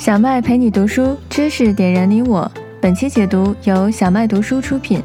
小麦陪你读书，知识点燃你我。本期解读由小麦读书出品。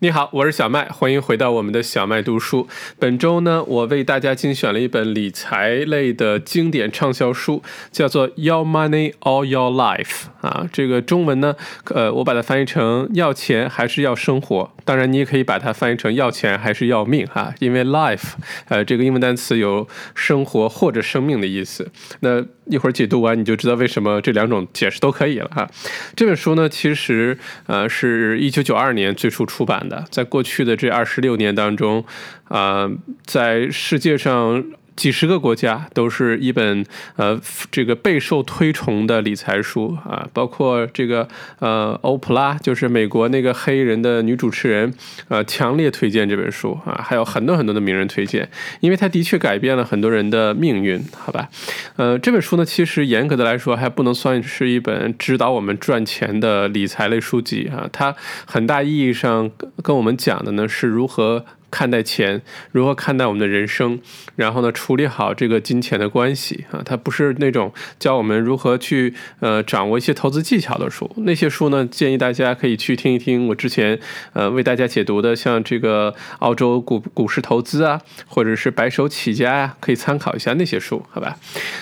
你好，我是小麦，欢迎回到我们的小麦读书。本周呢，我为大家精选了一本理财类的经典畅销书，叫做《Your Money All Your Life》啊。这个中文呢，呃，我把它翻译成“要钱还是要生活”。当然，你也可以把它翻译成“要钱还是要命”哈，因为 “life” 呃，这个英文单词有生活或者生命的意思。那一会儿解读完，你就知道为什么这两种解释都可以了哈。这本书呢，其实呃是一九九二年最初出版的。在过去的这二十六年当中，啊，在世界上。几十个国家都是一本呃这个备受推崇的理财书啊，包括这个呃欧普拉，就是美国那个黑人的女主持人，呃强烈推荐这本书啊，还有很多很多的名人推荐，因为它的确改变了很多人的命运，好吧？呃，这本书呢，其实严格的来说还不能算是一本指导我们赚钱的理财类书籍啊，它很大意义上跟我们讲的呢是如何。看待钱，如何看待我们的人生，然后呢，处理好这个金钱的关系啊，它不是那种教我们如何去呃掌握一些投资技巧的书。那些书呢，建议大家可以去听一听我之前呃为大家解读的，像这个澳洲股股市投资啊，或者是白手起家呀，可以参考一下那些书，好吧？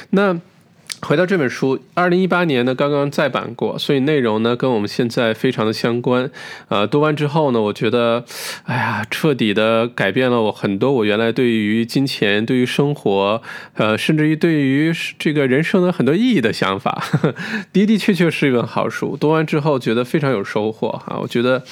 那。回到这本书，二零一八年呢刚刚再版过，所以内容呢跟我们现在非常的相关。呃，读完之后呢，我觉得，哎呀，彻底的改变了我很多我原来对于金钱、对于生活，呃，甚至于对于这个人生的很多意义的想法。的的确确是一本好书，读完之后觉得非常有收获啊！我觉得，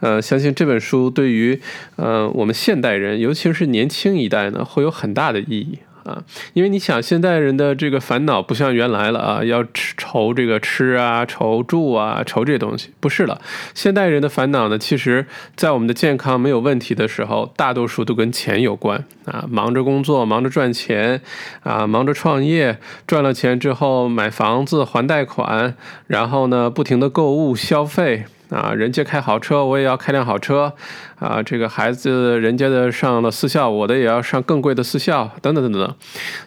呃，相信这本书对于呃我们现代人，尤其是年轻一代呢，会有很大的意义。啊，因为你想，现代人的这个烦恼不像原来了啊，要愁这个吃啊，愁住啊，愁这些东西不是了。现代人的烦恼呢，其实，在我们的健康没有问题的时候，大多数都跟钱有关啊，忙着工作，忙着赚钱啊，忙着创业，赚了钱之后买房子还贷款，然后呢，不停的购物消费。啊，人家开好车，我也要开辆好车，啊，这个孩子人家的上了私校，我的也要上更贵的私校，等等等等等，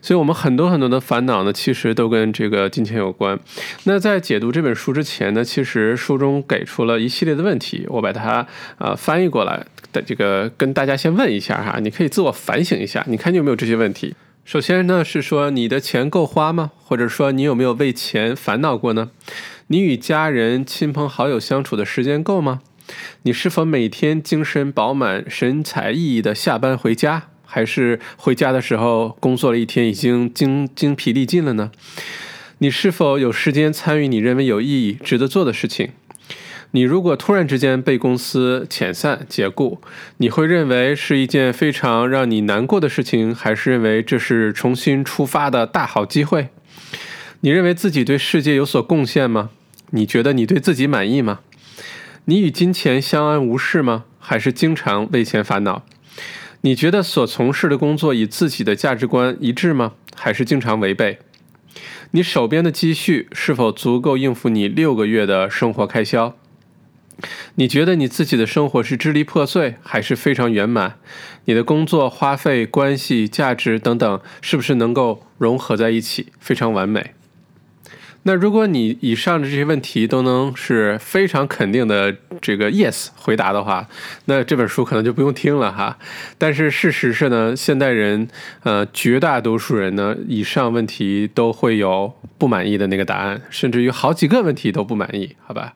所以我们很多很多的烦恼呢，其实都跟这个金钱有关。那在解读这本书之前呢，其实书中给出了一系列的问题，我把它啊翻译过来的这个跟大家先问一下哈，你可以自我反省一下，你看你有没有这些问题？首先呢是说你的钱够花吗？或者说你有没有为钱烦恼过呢？你与家人、亲朋好友相处的时间够吗？你是否每天精神饱满、神采奕奕的下班回家，还是回家的时候工作了一天已经精精疲力尽了呢？你是否有时间参与你认为有意义、值得做的事情？你如果突然之间被公司遣散、解雇，你会认为是一件非常让你难过的事情，还是认为这是重新出发的大好机会？你认为自己对世界有所贡献吗？你觉得你对自己满意吗？你与金钱相安无事吗？还是经常为钱烦恼？你觉得所从事的工作与自己的价值观一致吗？还是经常违背？你手边的积蓄是否足够应付你六个月的生活开销？你觉得你自己的生活是支离破碎，还是非常圆满？你的工作花费、关系、价值等等，是不是能够融合在一起，非常完美？那如果你以上的这些问题都能是非常肯定的这个 yes 回答的话，那这本书可能就不用听了哈。但是事实是呢，现代人呃绝大多数人呢，以上问题都会有不满意的那个答案，甚至于好几个问题都不满意，好吧？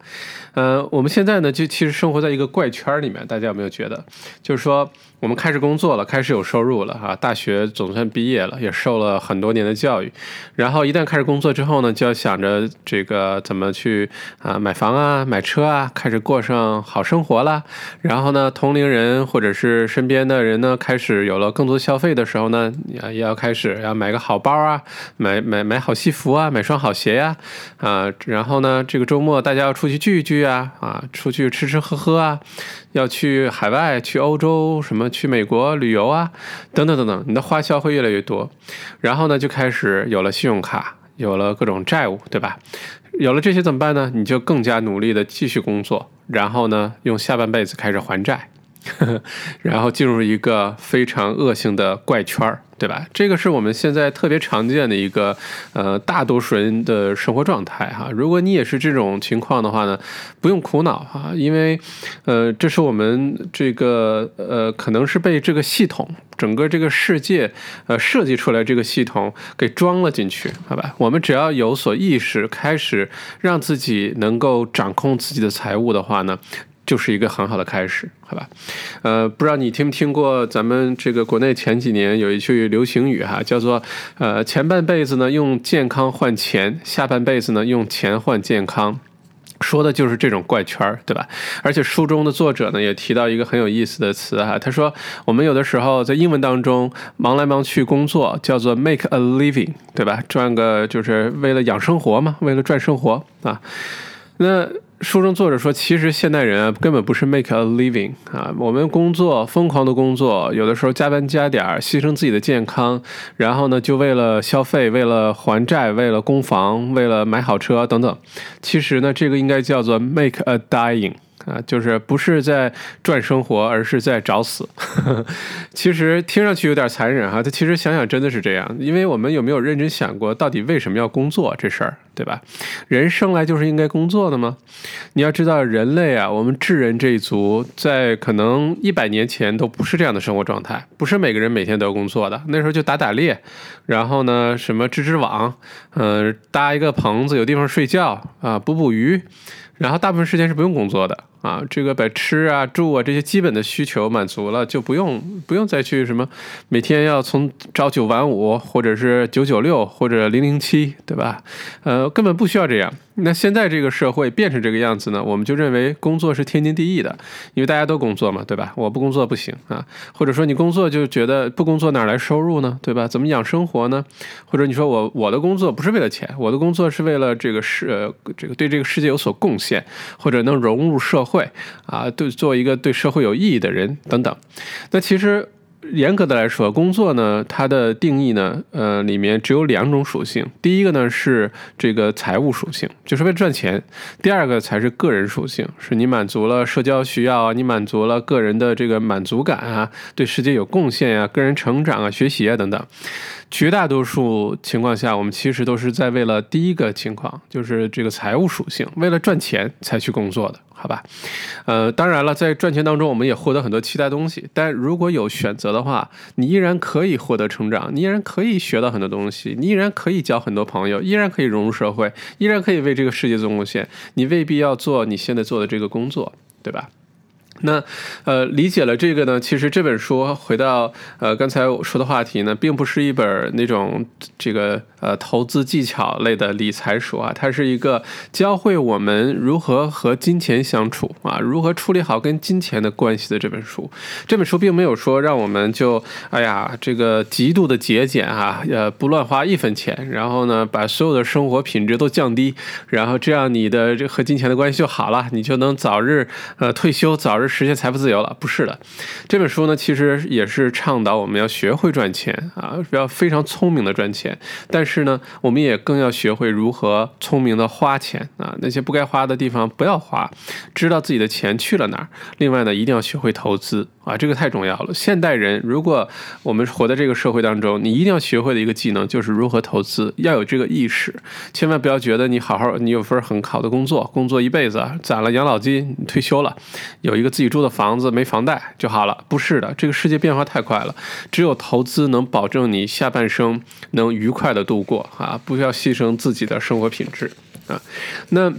呃，我们现在呢就其实生活在一个怪圈里面，大家有没有觉得？就是说。我们开始工作了，开始有收入了哈。大学总算毕业了，也受了很多年的教育。然后一旦开始工作之后呢，就要想着这个怎么去啊买房啊、买车啊，开始过上好生活了。然后呢，同龄人或者是身边的人呢，开始有了更多消费的时候呢，也要开始要买个好包啊，买买买好西服啊，买双好鞋呀啊。然后呢，这个周末大家要出去聚一聚啊啊，出去吃吃喝喝啊。要去海外，去欧洲，什么去美国旅游啊，等等等等，你的花销会越来越多，然后呢，就开始有了信用卡，有了各种债务，对吧？有了这些怎么办呢？你就更加努力的继续工作，然后呢，用下半辈子开始还债。然后进入一个非常恶性的怪圈儿。对吧？这个是我们现在特别常见的一个，呃，大多数人的生活状态哈。如果你也是这种情况的话呢，不用苦恼哈，因为，呃，这是我们这个呃，可能是被这个系统，整个这个世界，呃，设计出来这个系统给装了进去，好吧？我们只要有所意识，开始让自己能够掌控自己的财务的话呢。就是一个很好的开始，好吧？呃，不知道你听没听过咱们这个国内前几年有一句流行语哈，叫做呃前半辈子呢用健康换钱，下半辈子呢用钱换健康，说的就是这种怪圈儿，对吧？而且书中的作者呢也提到一个很有意思的词哈，他说我们有的时候在英文当中忙来忙去工作叫做 make a living，对吧？赚个就是为了养生活嘛，为了赚生活啊，那。书中作者说，其实现代人啊，根本不是 make a living 啊，我们工作疯狂的工作，有的时候加班加点儿，牺牲自己的健康，然后呢，就为了消费，为了还债，为了供房，为了买好车等等。其实呢，这个应该叫做 make a dying。啊，就是不是在赚生活，而是在找死。其实听上去有点残忍哈，他其实想想真的是这样。因为我们有没有认真想过，到底为什么要工作这事儿，对吧？人生来就是应该工作的吗？你要知道，人类啊，我们智人这一族，在可能一百年前都不是这样的生活状态，不是每个人每天都要工作的。那时候就打打猎，然后呢，什么织织网，嗯，搭一个棚子，有地方睡觉啊，捕捕鱼。然后大部分时间是不用工作的啊，这个把吃啊、住啊这些基本的需求满足了，就不用不用再去什么每天要从朝九晚五，或者是九九六或者零零七，对吧？呃，根本不需要这样。那现在这个社会变成这个样子呢，我们就认为工作是天经地义的，因为大家都工作嘛，对吧？我不工作不行啊，或者说你工作就觉得不工作哪来收入呢，对吧？怎么养生活呢？或者你说我我的工作不是为了钱，我的工作是为了这个世这个对这个世界有所贡献，或者能融入社会会啊，对做一个对社会有意义的人等等。那其实。严格的来说，工作呢，它的定义呢，呃，里面只有两种属性。第一个呢是这个财务属性，就是为了赚钱；第二个才是个人属性，是你满足了社交需要，你满足了个人的这个满足感啊，对世界有贡献呀，个人成长啊，学习啊等等。绝大多数情况下，我们其实都是在为了第一个情况，就是这个财务属性，为了赚钱才去工作的。好吧，呃，当然了，在赚钱当中，我们也获得很多期待东西。但如果有选择的话，你依然可以获得成长，你依然可以学到很多东西，你依然可以交很多朋友，依然可以融入社会，依然可以为这个世界做贡献。你未必要做你现在做的这个工作，对吧？那，呃，理解了这个呢，其实这本书回到呃刚才我说的话题呢，并不是一本那种这个呃投资技巧类的理财书啊，它是一个教会我们如何和金钱相处啊，如何处理好跟金钱的关系的这本书。这本书并没有说让我们就哎呀这个极度的节俭啊，呃不乱花一分钱，然后呢把所有的生活品质都降低，然后这样你的这和金钱的关系就好了，你就能早日呃退休，早日。实现财富自由了？不是的，这本书呢，其实也是倡导我们要学会赚钱啊，要非常聪明的赚钱。但是呢，我们也更要学会如何聪明的花钱啊，那些不该花的地方不要花，知道自己的钱去了哪儿。另外呢，一定要学会投资啊，这个太重要了。现代人，如果我们活在这个社会当中，你一定要学会的一个技能就是如何投资，要有这个意识。千万不要觉得你好好，你有份很好的工作，工作一辈子攒了养老金，退休了，有一个。自己住的房子没房贷就好了，不是的，这个世界变化太快了，只有投资能保证你下半生能愉快的度过啊，不需要牺牲自己的生活品质啊，那。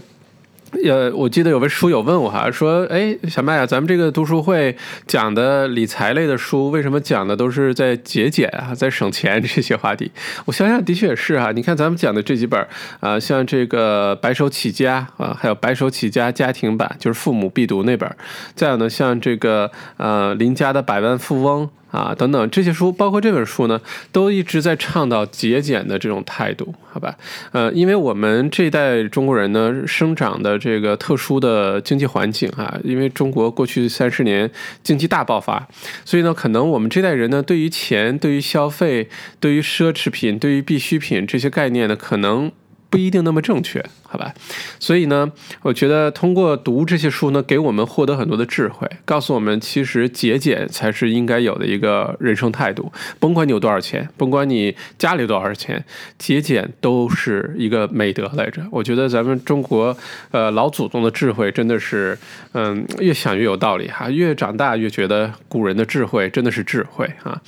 呃，我记得有位书友问我哈，说，哎，小麦啊，咱们这个读书会讲的理财类的书，为什么讲的都是在节俭啊，在省钱这些话题？我想想，的确也是哈。你看咱们讲的这几本啊，像这个《白手起家》啊，还有《白手起家家庭版》，就是父母必读那本；再有呢，像这个呃林家的百万富翁。啊，等等，这些书，包括这本书呢，都一直在倡导节俭的这种态度，好吧？呃，因为我们这一代中国人呢，生长的这个特殊的经济环境啊，因为中国过去三十年经济大爆发，所以呢，可能我们这代人呢，对于钱、对于消费、对于奢侈品、对于必需品这些概念呢，可能。不一定那么正确，好吧？所以呢，我觉得通过读这些书呢，给我们获得很多的智慧，告诉我们其实节俭才是应该有的一个人生态度。甭管你有多少钱，甭管你家里有多少钱，节俭都是一个美德来着。我觉得咱们中国呃老祖宗的智慧真的是，嗯，越想越有道理哈，越长大越觉得古人的智慧真的是智慧啊，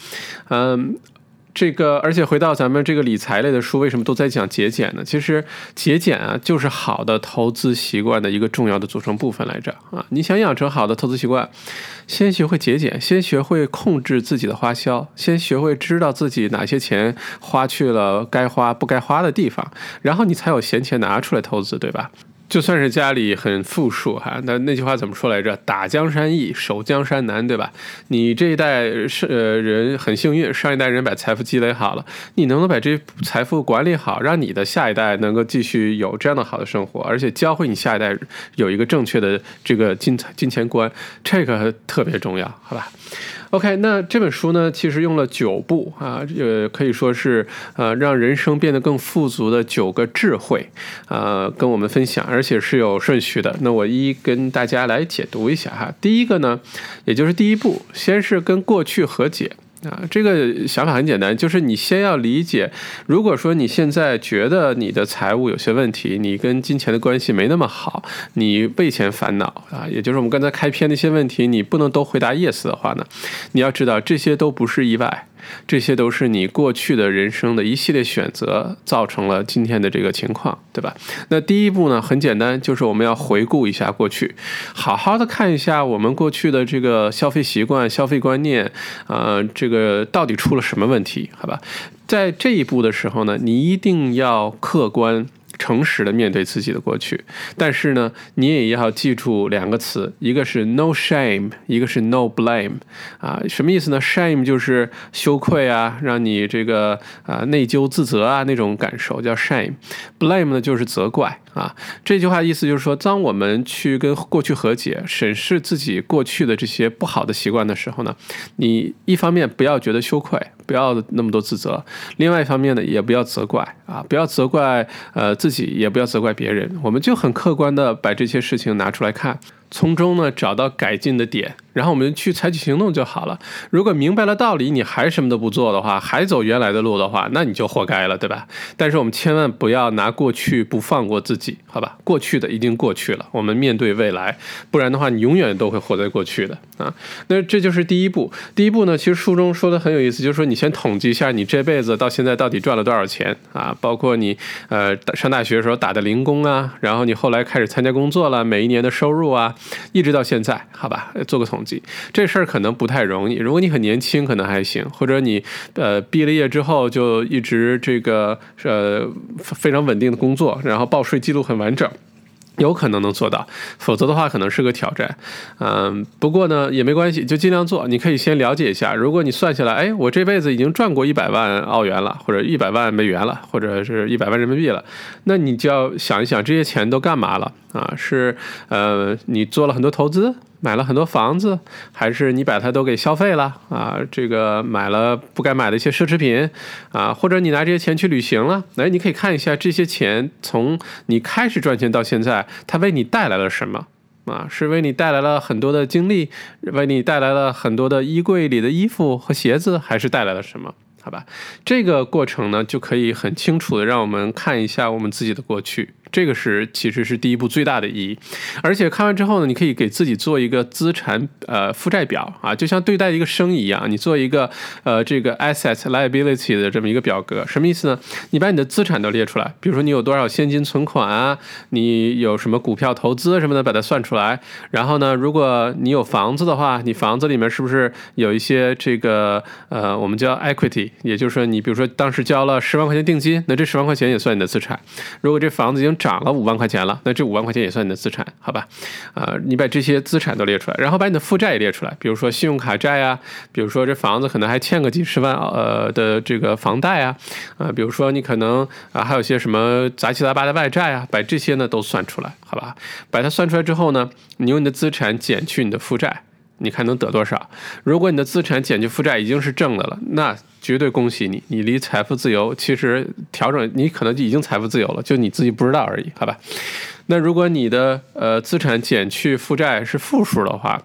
嗯。这个，而且回到咱们这个理财类的书，为什么都在讲节俭呢？其实节俭啊，就是好的投资习惯的一个重要的组成部分来着啊！你想养成好的投资习惯，先学会节俭，先学会控制自己的花销，先学会知道自己哪些钱花去了该花不该花的地方，然后你才有闲钱拿出来投资，对吧？就算是家里很富庶哈，那那句话怎么说来着？打江山易，守江山难，对吧？你这一代是呃人很幸运，上一代人把财富积累好了，你能不能把这财富管理好，让你的下一代能够继续有这样的好的生活，而且教会你下一代有一个正确的这个金财金钱观，这个特别重要，好吧？OK，那这本书呢，其实用了九步啊，呃，可以说是呃，让人生变得更富足的九个智慧，呃，跟我们分享，而且是有顺序的。那我一一跟大家来解读一下哈。第一个呢，也就是第一步，先是跟过去和解。啊，这个想法很简单，就是你先要理解，如果说你现在觉得你的财务有些问题，你跟金钱的关系没那么好，你为钱烦恼啊，也就是我们刚才开篇那些问题，你不能都回答 yes 的话呢，你要知道这些都不是意外。这些都是你过去的人生的一系列选择造成了今天的这个情况，对吧？那第一步呢，很简单，就是我们要回顾一下过去，好好的看一下我们过去的这个消费习惯、消费观念，呃，这个到底出了什么问题？好吧，在这一步的时候呢，你一定要客观。诚实的面对自己的过去，但是呢，你也要记住两个词，一个是 no shame，一个是 no blame，啊，什么意思呢？shame 就是羞愧啊，让你这个啊内疚自责啊那种感受叫 shame，blame 呢就是责怪啊。这句话意思就是说，当我们去跟过去和解，审视自己过去的这些不好的习惯的时候呢，你一方面不要觉得羞愧。不要那么多自责，另外一方面呢，也不要责怪啊，不要责怪呃自自己，也不要责怪别人，我们就很客观的把这些事情拿出来看。从中呢找到改进的点，然后我们去采取行动就好了。如果明白了道理，你还什么都不做的话，还走原来的路的话，那你就活该了，对吧？但是我们千万不要拿过去不放过自己，好吧？过去的已经过去了，我们面对未来，不然的话，你永远都会活在过去的啊。那这就是第一步。第一步呢，其实书中说的很有意思，就是说你先统计一下你这辈子到现在到底赚了多少钱啊，包括你呃上大学的时候打的零工啊，然后你后来开始参加工作了，每一年的收入啊。一直到现在，好吧，做个统计，这事儿可能不太容易。如果你很年轻，可能还行；或者你呃毕了业之后就一直这个呃非常稳定的工作，然后报税记录很完整。有可能能做到，否则的话可能是个挑战。嗯，不过呢也没关系，就尽量做。你可以先了解一下，如果你算下来，哎，我这辈子已经赚过一百万澳元了，或者一百万美元了，或者是一百万人民币了，那你就要想一想这些钱都干嘛了啊？是呃，你做了很多投资。买了很多房子，还是你把它都给消费了啊？这个买了不该买的一些奢侈品啊，或者你拿这些钱去旅行了？哎，你可以看一下这些钱从你开始赚钱到现在，它为你带来了什么啊？是为你带来了很多的经历，为你带来了很多的衣柜里的衣服和鞋子，还是带来了什么？好吧，这个过程呢，就可以很清楚的让我们看一下我们自己的过去。这个是其实是第一步最大的意义，而且看完之后呢，你可以给自己做一个资产呃负债表啊，就像对待一个生意一样，你做一个呃这个 asset liability 的这么一个表格，什么意思呢？你把你的资产都列出来，比如说你有多少现金存款啊，你有什么股票投资什么的，把它算出来。然后呢，如果你有房子的话，你房子里面是不是有一些这个呃我们叫 equity，也就是说你比如说当时交了十万块钱定金，那这十万块钱也算你的资产。如果这房子已经涨了五万块钱了，那这五万块钱也算你的资产，好吧？啊，你把这些资产都列出来，然后把你的负债也列出来，比如说信用卡债啊，比如说这房子可能还欠个几十万呃的这个房贷啊，啊，比如说你可能啊还有些什么杂七杂八的外债啊，把这些呢都算出来，好吧？把它算出来之后呢，你用你的资产减去你的负债。你看能得多少？如果你的资产减去负债已经是正的了，那绝对恭喜你，你离财富自由其实调整，你可能就已经财富自由了，就你自己不知道而已，好吧？那如果你的呃资产减去负债是负数的话，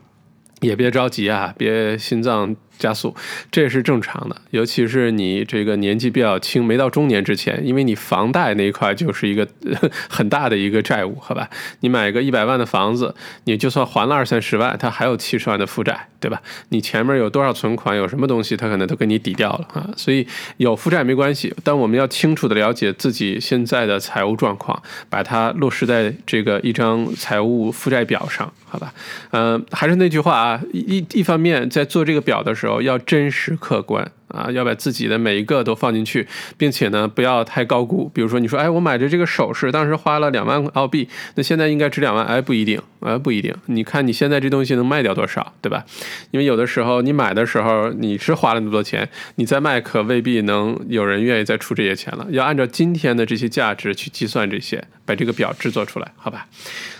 也别着急啊，别心脏。加速，这也是正常的，尤其是你这个年纪比较轻，没到中年之前，因为你房贷那一块就是一个 很大的一个债务，好吧？你买个一百万的房子，你就算还了二三十万，它还有七十万的负债，对吧？你前面有多少存款，有什么东西，它可能都给你抵掉了啊。所以有负债没关系，但我们要清楚的了解自己现在的财务状况，把它落实在这个一张财务负债表上，好吧？嗯，还是那句话啊，一一方面在做这个表的时候。时候要真实客观啊，要把自己的每一个都放进去，并且呢，不要太高估。比如说，你说，哎，我买的这个首饰，当时花了两万澳币，那现在应该值两万？哎，不一定，哎，不一定。你看你现在这东西能卖掉多少，对吧？因为有的时候你买的时候你是花了那么多钱，你再卖可未必能有人愿意再出这些钱了。要按照今天的这些价值去计算这些，把这个表制作出来，好吧？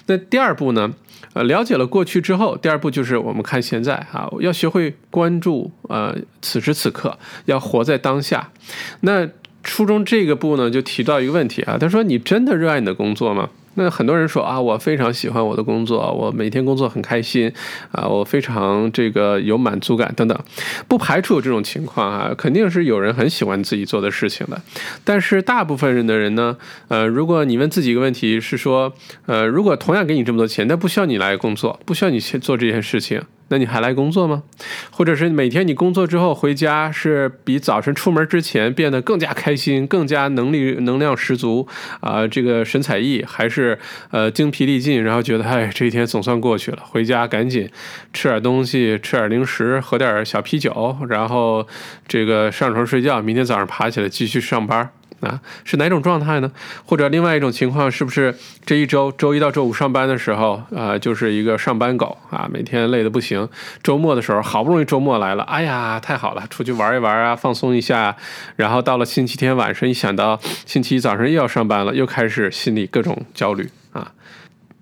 那第二步呢？呃，了解了过去之后，第二步就是我们看现在啊，要学会关注呃此时此刻，要活在当下。那初中这个部呢，就提到一个问题啊，他说：“你真的热爱你的工作吗？”那很多人说啊，我非常喜欢我的工作，我每天工作很开心，啊，我非常这个有满足感等等，不排除有这种情况啊，肯定是有人很喜欢自己做的事情的，但是大部分人的人呢，呃，如果你问自己一个问题，是说，呃，如果同样给你这么多钱，但不需要你来工作，不需要你去做这件事情。那你还来工作吗？或者是每天你工作之后回家，是比早晨出门之前变得更加开心、更加能力能量十足啊？这个神采奕，还是呃精疲力尽，然后觉得哎这一天总算过去了，回家赶紧吃点东西，吃点零食，喝点小啤酒，然后这个上床睡觉，明天早上爬起来继续上班。啊，是哪种状态呢？或者另外一种情况，是不是这一周周一到周五上班的时候，啊，就是一个上班狗啊，每天累得不行。周末的时候，好不容易周末来了，哎呀，太好了，出去玩一玩啊，放松一下。然后到了星期天晚上，一想到星期一早上又要上班了，又开始心里各种焦虑啊。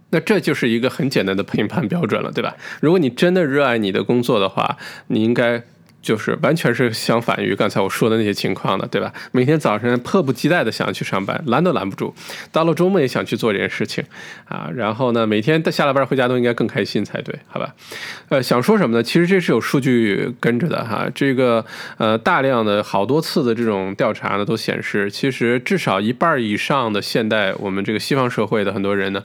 那这就是一个很简单的评判标准了，对吧？如果你真的热爱你的工作的话，你应该。就是完全是相反于刚才我说的那些情况的，对吧？每天早晨迫不及待的想要去上班，拦都拦不住；到了周末也想去做这件事情，啊，然后呢，每天下了班回家都应该更开心才对，好吧？呃，想说什么呢？其实这是有数据跟着的哈，这个呃，大量的好多次的这种调查呢，都显示，其实至少一半以上的现代我们这个西方社会的很多人呢。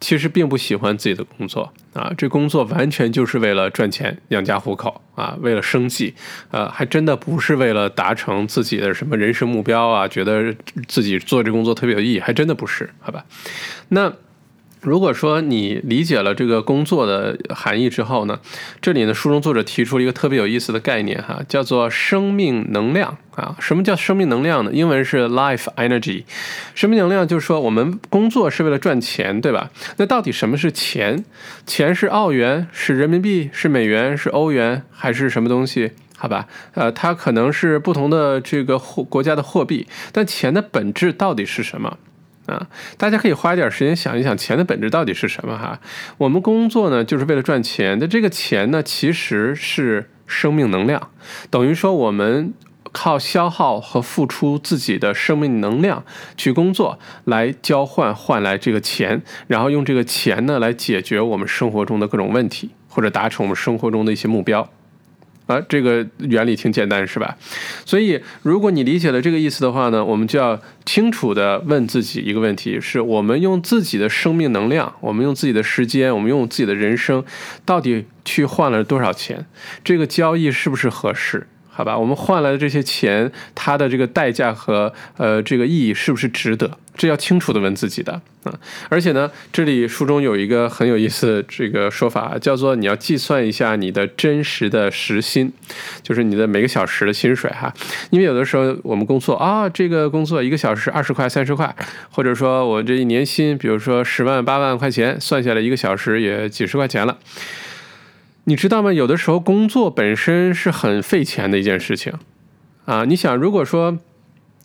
其实并不喜欢自己的工作啊，这工作完全就是为了赚钱养家糊口啊，为了生计，呃，还真的不是为了达成自己的什么人生目标啊，觉得自己做这工作特别有意义，还真的不是，好吧？那。如果说你理解了这个工作的含义之后呢，这里呢书中作者提出了一个特别有意思的概念哈，叫做生命能量啊。什么叫生命能量呢？英文是 life energy。生命能量就是说我们工作是为了赚钱，对吧？那到底什么是钱？钱是澳元，是人民币，是美元，是欧元，还是什么东西？好吧，呃，它可能是不同的这个货国家的货币，但钱的本质到底是什么？啊，大家可以花一点时间想一想，钱的本质到底是什么？哈，我们工作呢，就是为了赚钱。的这个钱呢，其实是生命能量，等于说我们靠消耗和付出自己的生命能量去工作，来交换换来这个钱，然后用这个钱呢来解决我们生活中的各种问题，或者达成我们生活中的一些目标。啊，这个原理挺简单，是吧？所以，如果你理解了这个意思的话呢，我们就要清楚的问自己一个问题：是我们用自己的生命能量，我们用自己的时间，我们用自己的人生，到底去换了多少钱？这个交易是不是合适？好吧，我们换来的这些钱，它的这个代价和呃这个意义是不是值得？这要清楚的问自己的啊。而且呢，这里书中有一个很有意思这个说法，叫做你要计算一下你的真实的时薪，就是你的每个小时的薪水哈。因为有的时候我们工作啊，这个工作一个小时二十块、三十块，或者说我这一年薪，比如说十万、八万块钱，算下来一个小时也几十块钱了。你知道吗？有的时候工作本身是很费钱的一件事情，啊，你想，如果说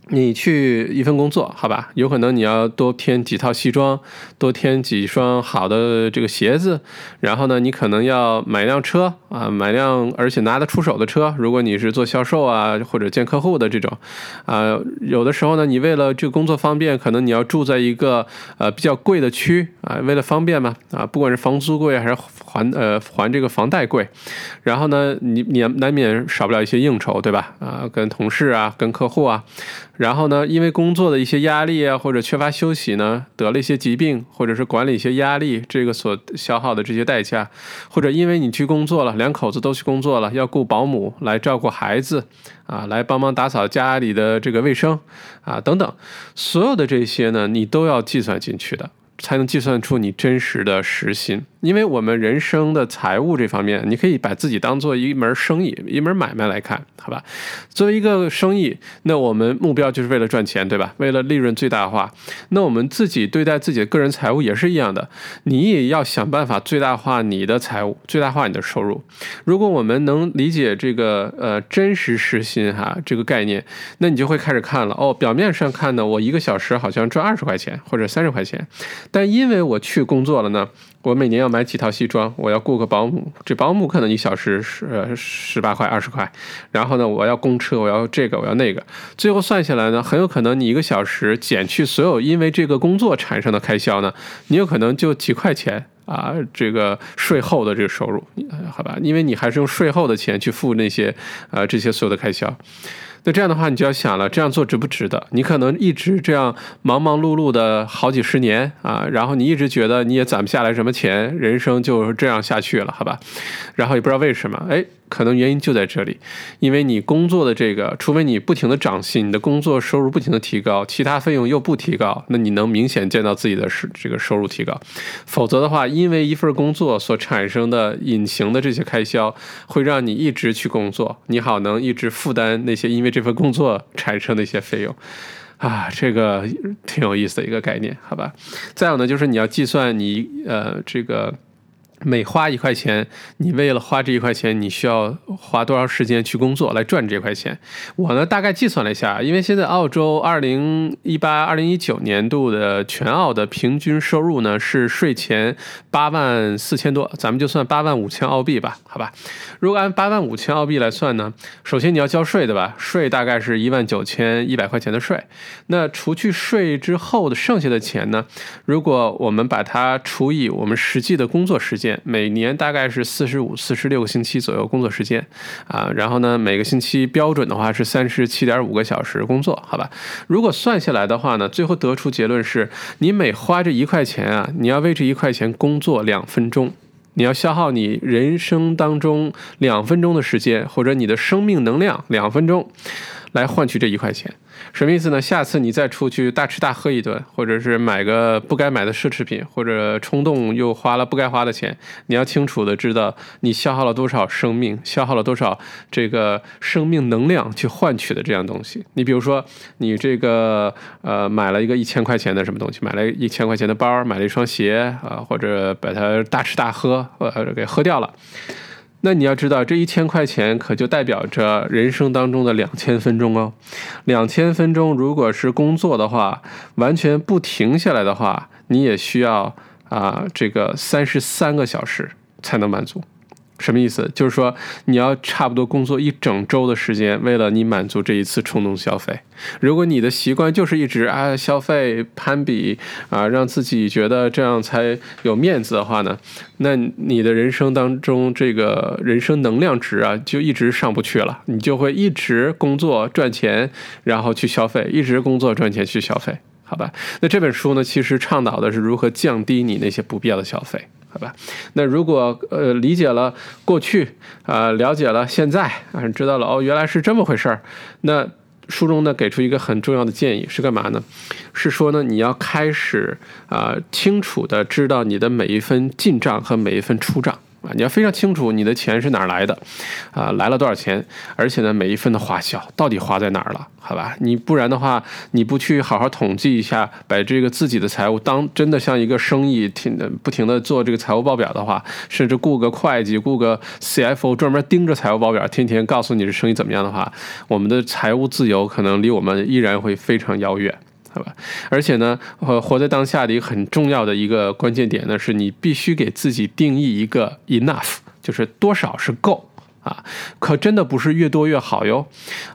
你去一份工作，好吧，有可能你要多添几套西装，多添几双好的这个鞋子，然后呢，你可能要买辆车啊，买辆而且拿得出手的车。如果你是做销售啊，或者见客户的这种，啊，有的时候呢，你为了这个工作方便，可能你要住在一个呃比较贵的区啊，为了方便嘛，啊，不管是房租贵还是还呃还这个房贷贵，然后呢，你你难免少不了一些应酬，对吧？啊，跟同事啊，跟客户啊。然后呢，因为工作的一些压力啊，或者缺乏休息呢，得了一些疾病，或者是管理一些压力，这个所消耗的这些代价，或者因为你去工作了，两口子都去工作了，要雇保姆来照顾孩子，啊，来帮忙打扫家里的这个卫生，啊，等等，所有的这些呢，你都要计算进去的。才能计算出你真实的时薪，因为我们人生的财务这方面，你可以把自己当做一门生意、一门买卖来看，好吧？作为一个生意，那我们目标就是为了赚钱，对吧？为了利润最大化。那我们自己对待自己的个人财务也是一样的，你也要想办法最大化你的财务，最大化你的收入。如果我们能理解这个呃真实时薪哈这个概念，那你就会开始看了哦。表面上看呢，我一个小时好像赚二十块钱或者三十块钱。但因为我去工作了呢，我每年要买几套西装，我要雇个保姆，这保姆可能一小时是十八块二十块，然后呢，我要公车，我要这个我要那个，最后算下来呢，很有可能你一个小时减去所有因为这个工作产生的开销呢，你有可能就几块钱啊，这个税后的这个收入，好吧，因为你还是用税后的钱去付那些啊这些所有的开销。那这样的话，你就要想了，这样做值不值得？你可能一直这样忙忙碌碌的好几十年啊，然后你一直觉得你也攒不下来什么钱，人生就这样下去了，好吧？然后也不知道为什么，哎。可能原因就在这里，因为你工作的这个，除非你不停的涨薪，你的工作收入不停的提高，其他费用又不提高，那你能明显见到自己的是这个收入提高。否则的话，因为一份工作所产生的隐形的这些开销，会让你一直去工作，你好能一直负担那些因为这份工作产生的一些费用啊，这个挺有意思的一个概念，好吧？再有呢，就是你要计算你呃这个。每花一块钱，你为了花这一块钱，你需要花多长时间去工作来赚这块钱？我呢大概计算了一下，因为现在澳洲二零一八、二零一九年度的全澳的平均收入呢是税前八万四千多，咱们就算八万五千澳币吧，好吧？如果按八万五千澳币来算呢，首先你要交税的吧？税大概是一万九千一百块钱的税，那除去税之后的剩下的钱呢？如果我们把它除以我们实际的工作时间。每年大概是四十五、四十六个星期左右工作时间，啊，然后呢，每个星期标准的话是三十七点五个小时工作，好吧？如果算下来的话呢，最后得出结论是，你每花这一块钱啊，你要为这一块钱工作两分钟，你要消耗你人生当中两分钟的时间，或者你的生命能量两分钟，来换取这一块钱。什么意思呢？下次你再出去大吃大喝一顿，或者是买个不该买的奢侈品，或者冲动又花了不该花的钱，你要清楚的知道你消耗了多少生命，消耗了多少这个生命能量去换取的这样东西。你比如说，你这个呃买了一个一千块钱的什么东西，买了一千块钱的包，买了一双鞋啊，或者把它大吃大喝呃给喝掉了。那你要知道，这一千块钱可就代表着人生当中的两千分钟哦。两千分钟，如果是工作的话，完全不停下来的话，你也需要啊这个三十三个小时才能满足。什么意思？就是说你要差不多工作一整周的时间，为了你满足这一次冲动消费。如果你的习惯就是一直啊消费攀比啊，让自己觉得这样才有面子的话呢，那你的人生当中这个人生能量值啊就一直上不去了。你就会一直工作赚钱，然后去消费，一直工作赚钱去消费，好吧？那这本书呢，其实倡导的是如何降低你那些不必要的消费。好吧，那如果呃理解了过去啊，了解了现在啊，知道了哦，原来是这么回事儿。那书中呢给出一个很重要的建议是干嘛呢？是说呢你要开始啊清楚的知道你的每一分进账和每一分出账。啊，你要非常清楚你的钱是哪儿来的，啊，来了多少钱，而且呢，每一分的花销到底花在哪儿了，好吧？你不然的话，你不去好好统计一下，把这个自己的财务当真的像一个生意，停不停的做这个财务报表的话，甚至雇个会计，雇个 CFO 专门盯着财务报表，天天告诉你这生意怎么样的话，我们的财务自由可能离我们依然会非常遥远。好吧，而且呢，呃，活在当下的一个很重要的一个关键点呢，是你必须给自己定义一个 enough，就是多少是够啊，可真的不是越多越好哟，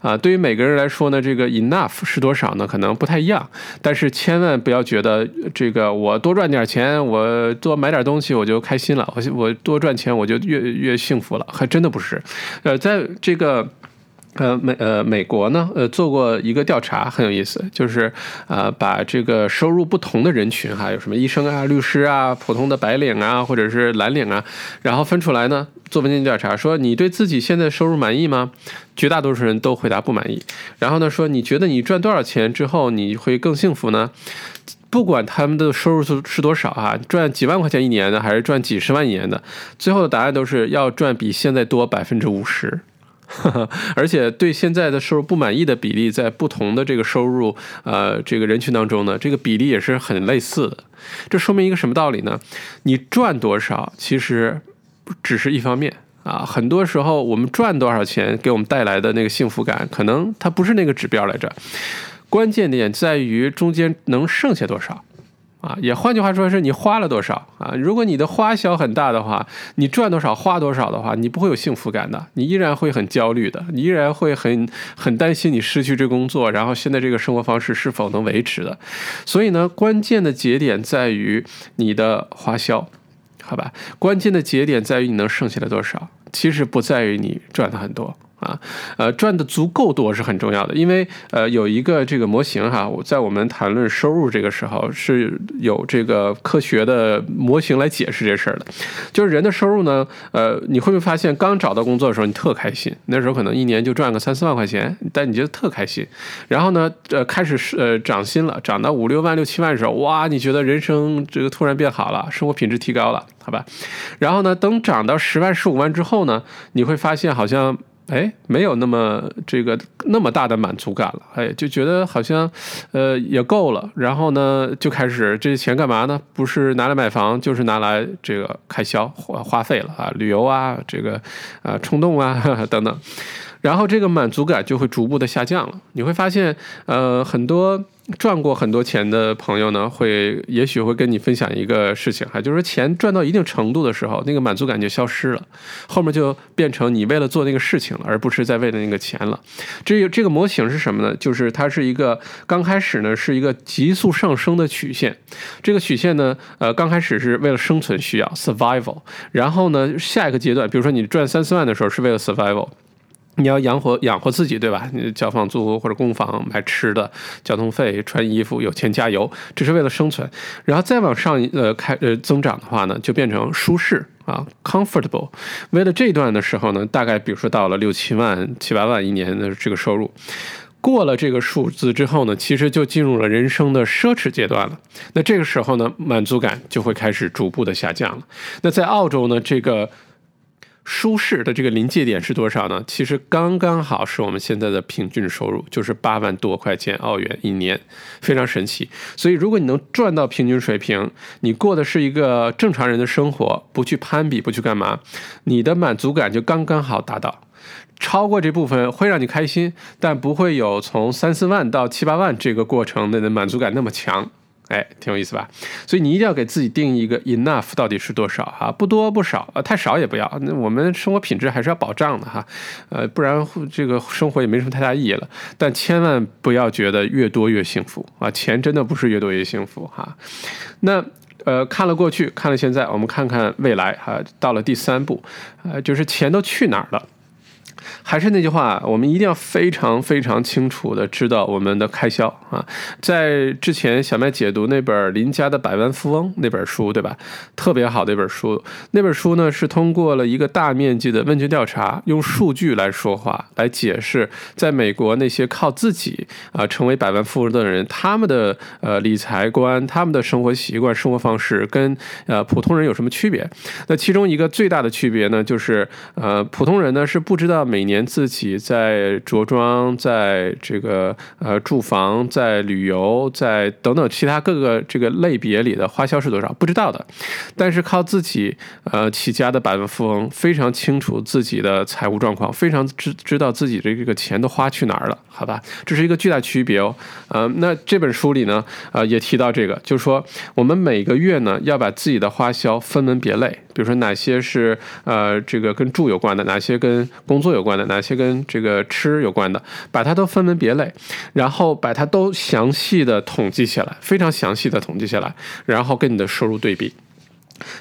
啊，对于每个人来说呢，这个 enough 是多少呢？可能不太一样，但是千万不要觉得这个我多赚点钱，我多买点东西我就开心了，我我多赚钱我就越越幸福了，还真的不是，呃，在这个。呃美呃美国呢呃做过一个调查很有意思，就是呃把这个收入不同的人群哈，有什么医生啊、律师啊、普通的白领啊，或者是蓝领啊，然后分出来呢做问卷调查，说你对自己现在收入满意吗？绝大多数人都回答不满意。然后呢说你觉得你赚多少钱之后你会更幸福呢？不管他们的收入是是多少啊，赚几万块钱一年的还是赚几十万一年的，最后的答案都是要赚比现在多百分之五十。而且对现在的收入不满意的比例，在不同的这个收入呃这个人群当中呢，这个比例也是很类似的。这说明一个什么道理呢？你赚多少其实只是一方面啊。很多时候我们赚多少钱给我们带来的那个幸福感，可能它不是那个指标来着。关键点在于中间能剩下多少。啊，也换句话说，是你花了多少啊？如果你的花销很大的话，你赚多少花多少的话，你不会有幸福感的，你依然会很焦虑的，你依然会很很担心你失去这工作，然后现在这个生活方式是否能维持的。所以呢，关键的节点在于你的花销，好吧？关键的节点在于你能剩下来多少，其实不在于你赚的很多。啊，呃，赚的足够多是很重要的，因为呃有一个这个模型哈，我在我们谈论收入这个时候是有这个科学的模型来解释这事儿的，就是人的收入呢，呃，你会不会发现刚找到工作的时候你特开心，那时候可能一年就赚个三四万块钱，但你觉得特开心，然后呢，呃，开始是呃涨薪了，涨到五六万六七万的时候，哇，你觉得人生这个突然变好了，生活品质提高了，好吧，然后呢，等涨到十万十五万之后呢，你会发现好像。哎，没有那么这个那么大的满足感了，哎，就觉得好像，呃，也够了。然后呢，就开始这些钱干嘛呢？不是拿来买房，就是拿来这个开销花花费了啊，旅游啊，这个啊冲动啊 等等。然后这个满足感就会逐步的下降了。你会发现，呃，很多。赚过很多钱的朋友呢，会也许会跟你分享一个事情哈，就是说钱赚到一定程度的时候，那个满足感就消失了，后面就变成你为了做那个事情了，而不是在为了那个钱了。这个这个模型是什么呢？就是它是一个刚开始呢是一个急速上升的曲线，这个曲线呢，呃，刚开始是为了生存需要 survival，然后呢下一个阶段，比如说你赚三四万的时候是为了 survival。你要养活养活自己，对吧？你交房租或者供房、买吃的、交通费、穿衣服、有钱加油，这是为了生存。然后再往上呃开呃增长的话呢，就变成舒适啊，comfortable。为了这段的时候呢，大概比如说到了六七万、七八万一年的这个收入，过了这个数字之后呢，其实就进入了人生的奢侈阶段了。那这个时候呢，满足感就会开始逐步的下降了。那在澳洲呢，这个。舒适的这个临界点是多少呢？其实刚刚好是我们现在的平均收入，就是八万多块钱澳元一年，非常神奇。所以如果你能赚到平均水平，你过的是一个正常人的生活，不去攀比，不去干嘛，你的满足感就刚刚好达到。超过这部分会让你开心，但不会有从三四万到七八万这个过程的满足感那么强。哎，挺有意思吧？所以你一定要给自己定一个 enough 到底是多少哈？不多不少，呃，太少也不要。那我们生活品质还是要保障的哈，呃，不然这个生活也没什么太大意义了。但千万不要觉得越多越幸福啊！钱真的不是越多越幸福哈。那呃，看了过去，看了现在，我们看看未来哈。到了第三步，呃，就是钱都去哪儿了？还是那句话，我们一定要非常非常清楚的知道我们的开销啊。在之前小麦解读那本《林家的百万富翁》那本书，对吧？特别好的一本书。那本书呢是通过了一个大面积的问卷调查，用数据来说话，来解释在美国那些靠自己啊成为百万富翁的人，他们的呃理财观、他们的生活习惯、生活方式跟呃普通人有什么区别。那其中一个最大的区别呢，就是呃普通人呢是不知道每年自己在着装、在这个呃住房、在旅游、在等等其他各个这个类别里的花销是多少，不知道的。但是靠自己呃起家的百万富翁非常清楚自己的财务状况，非常知知道自己的这个钱都花去哪儿了，好吧？这是一个巨大区别哦。呃，那这本书里呢，呃也提到这个，就是说我们每个月呢要把自己的花销分门别类，比如说哪些是呃这个跟住有关的，哪些跟工作有关的，哪些跟这个吃有关的，把它都分门别类，然后把它都详细的统计下来，非常详细的统计下来，然后跟你的收入对比。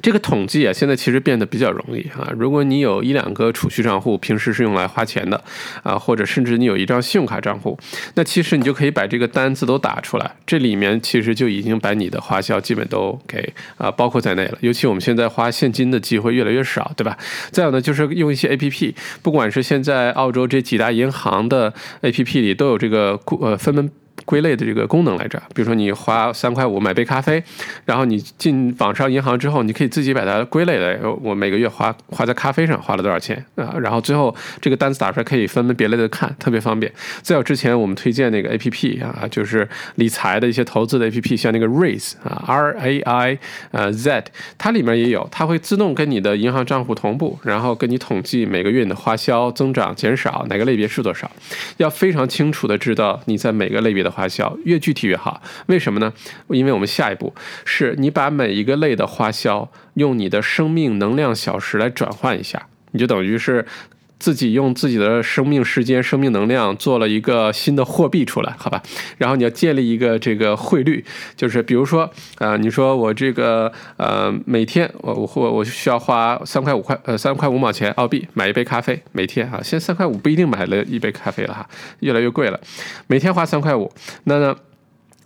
这个统计啊，现在其实变得比较容易啊。如果你有一两个储蓄账户，平时是用来花钱的啊，或者甚至你有一张信用卡账户，那其实你就可以把这个单子都打出来，这里面其实就已经把你的花销基本都给啊包括在内了。尤其我们现在花现金的机会越来越少，对吧？再有呢，就是用一些 A P P，不管是现在澳洲这几大银行的 A P P 里都有这个呃分门。归类的这个功能来着，比如说你花三块五买杯咖啡，然后你进网上银行之后，你可以自己把它归类了。我每个月花花在咖啡上花了多少钱啊？然后最后这个单子打出来可以分门别类的看，特别方便。再有之前我们推荐那个 A P P 啊，就是理财的一些投资的 A P P，像那个 Raise 啊，R A I 呃 Z，它里面也有，它会自动跟你的银行账户同步，然后跟你统计每个月你的花销增长减少，哪个类别是多少，要非常清楚的知道你在每个类别的。花销越具体越好，为什么呢？因为我们下一步是你把每一个类的花销用你的生命能量小时来转换一下，你就等于是。自己用自己的生命时间、生命能量做了一个新的货币出来，好吧？然后你要建立一个这个汇率，就是比如说，呃，你说我这个呃每天我我或我需要花三块五块呃三块五毛钱澳币买一杯咖啡，每天哈，现在三块五不一定买了一杯咖啡了哈，越来越贵了，每天花三块五，那呢？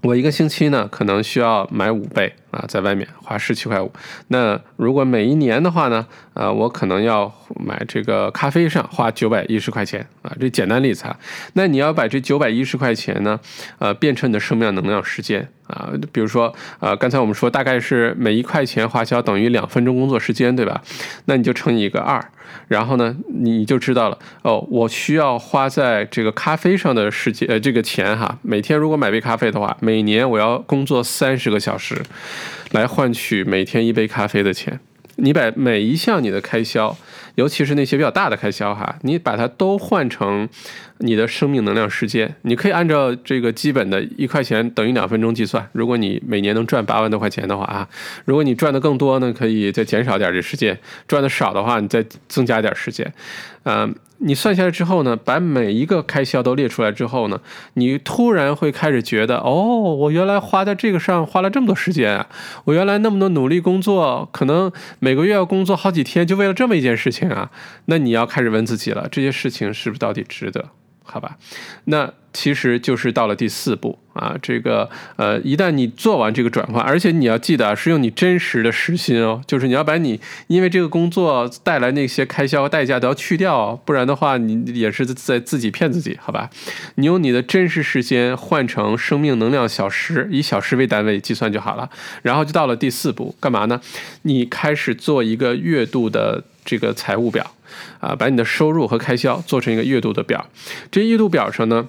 我一个星期呢，可能需要买五杯啊，在外面花十七块五。那如果每一年的话呢，呃，我可能要买这个咖啡上花九百一十块钱啊，这简单例子啊。那你要把这九百一十块钱呢，呃，变成你的生命能量时间啊。比如说，呃，刚才我们说大概是每一块钱花销等于两分钟工作时间，对吧？那你就乘以一个二。然后呢，你就知道了哦。我需要花在这个咖啡上的时间，呃，这个钱哈。每天如果买杯咖啡的话，每年我要工作三十个小时，来换取每天一杯咖啡的钱。你把每一项你的开销，尤其是那些比较大的开销哈，你把它都换成你的生命能量时间。你可以按照这个基本的一块钱等于两分钟计算。如果你每年能赚八万多块钱的话啊，如果你赚的更多呢，可以再减少点这时间；赚的少的话，你再增加点时间。嗯。你算下来之后呢，把每一个开销都列出来之后呢，你突然会开始觉得，哦，我原来花在这个上花了这么多时间啊，我原来那么多努力工作，可能每个月要工作好几天，就为了这么一件事情啊，那你要开始问自己了，这些事情是不是到底值得？好吧，那。其实就是到了第四步啊，这个呃，一旦你做完这个转换，而且你要记得是用你真实的时薪哦，就是你要把你因为这个工作带来那些开销和代价都要去掉，不然的话你也是在自己骗自己，好吧？你用你的真实时间换成生命能量小时，以小时为单位计算就好了。然后就到了第四步，干嘛呢？你开始做一个月度的这个财务表啊，把你的收入和开销做成一个月度的表。这月度表上呢？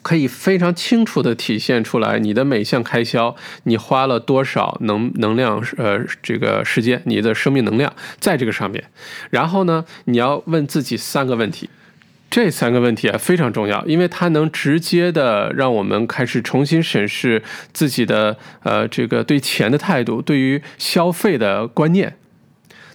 可以非常清楚地体现出来你的每项开销，你花了多少能能量，呃，这个时间，你的生命能量在这个上面。然后呢，你要问自己三个问题，这三个问题啊非常重要，因为它能直接的让我们开始重新审视自己的呃这个对钱的态度，对于消费的观念。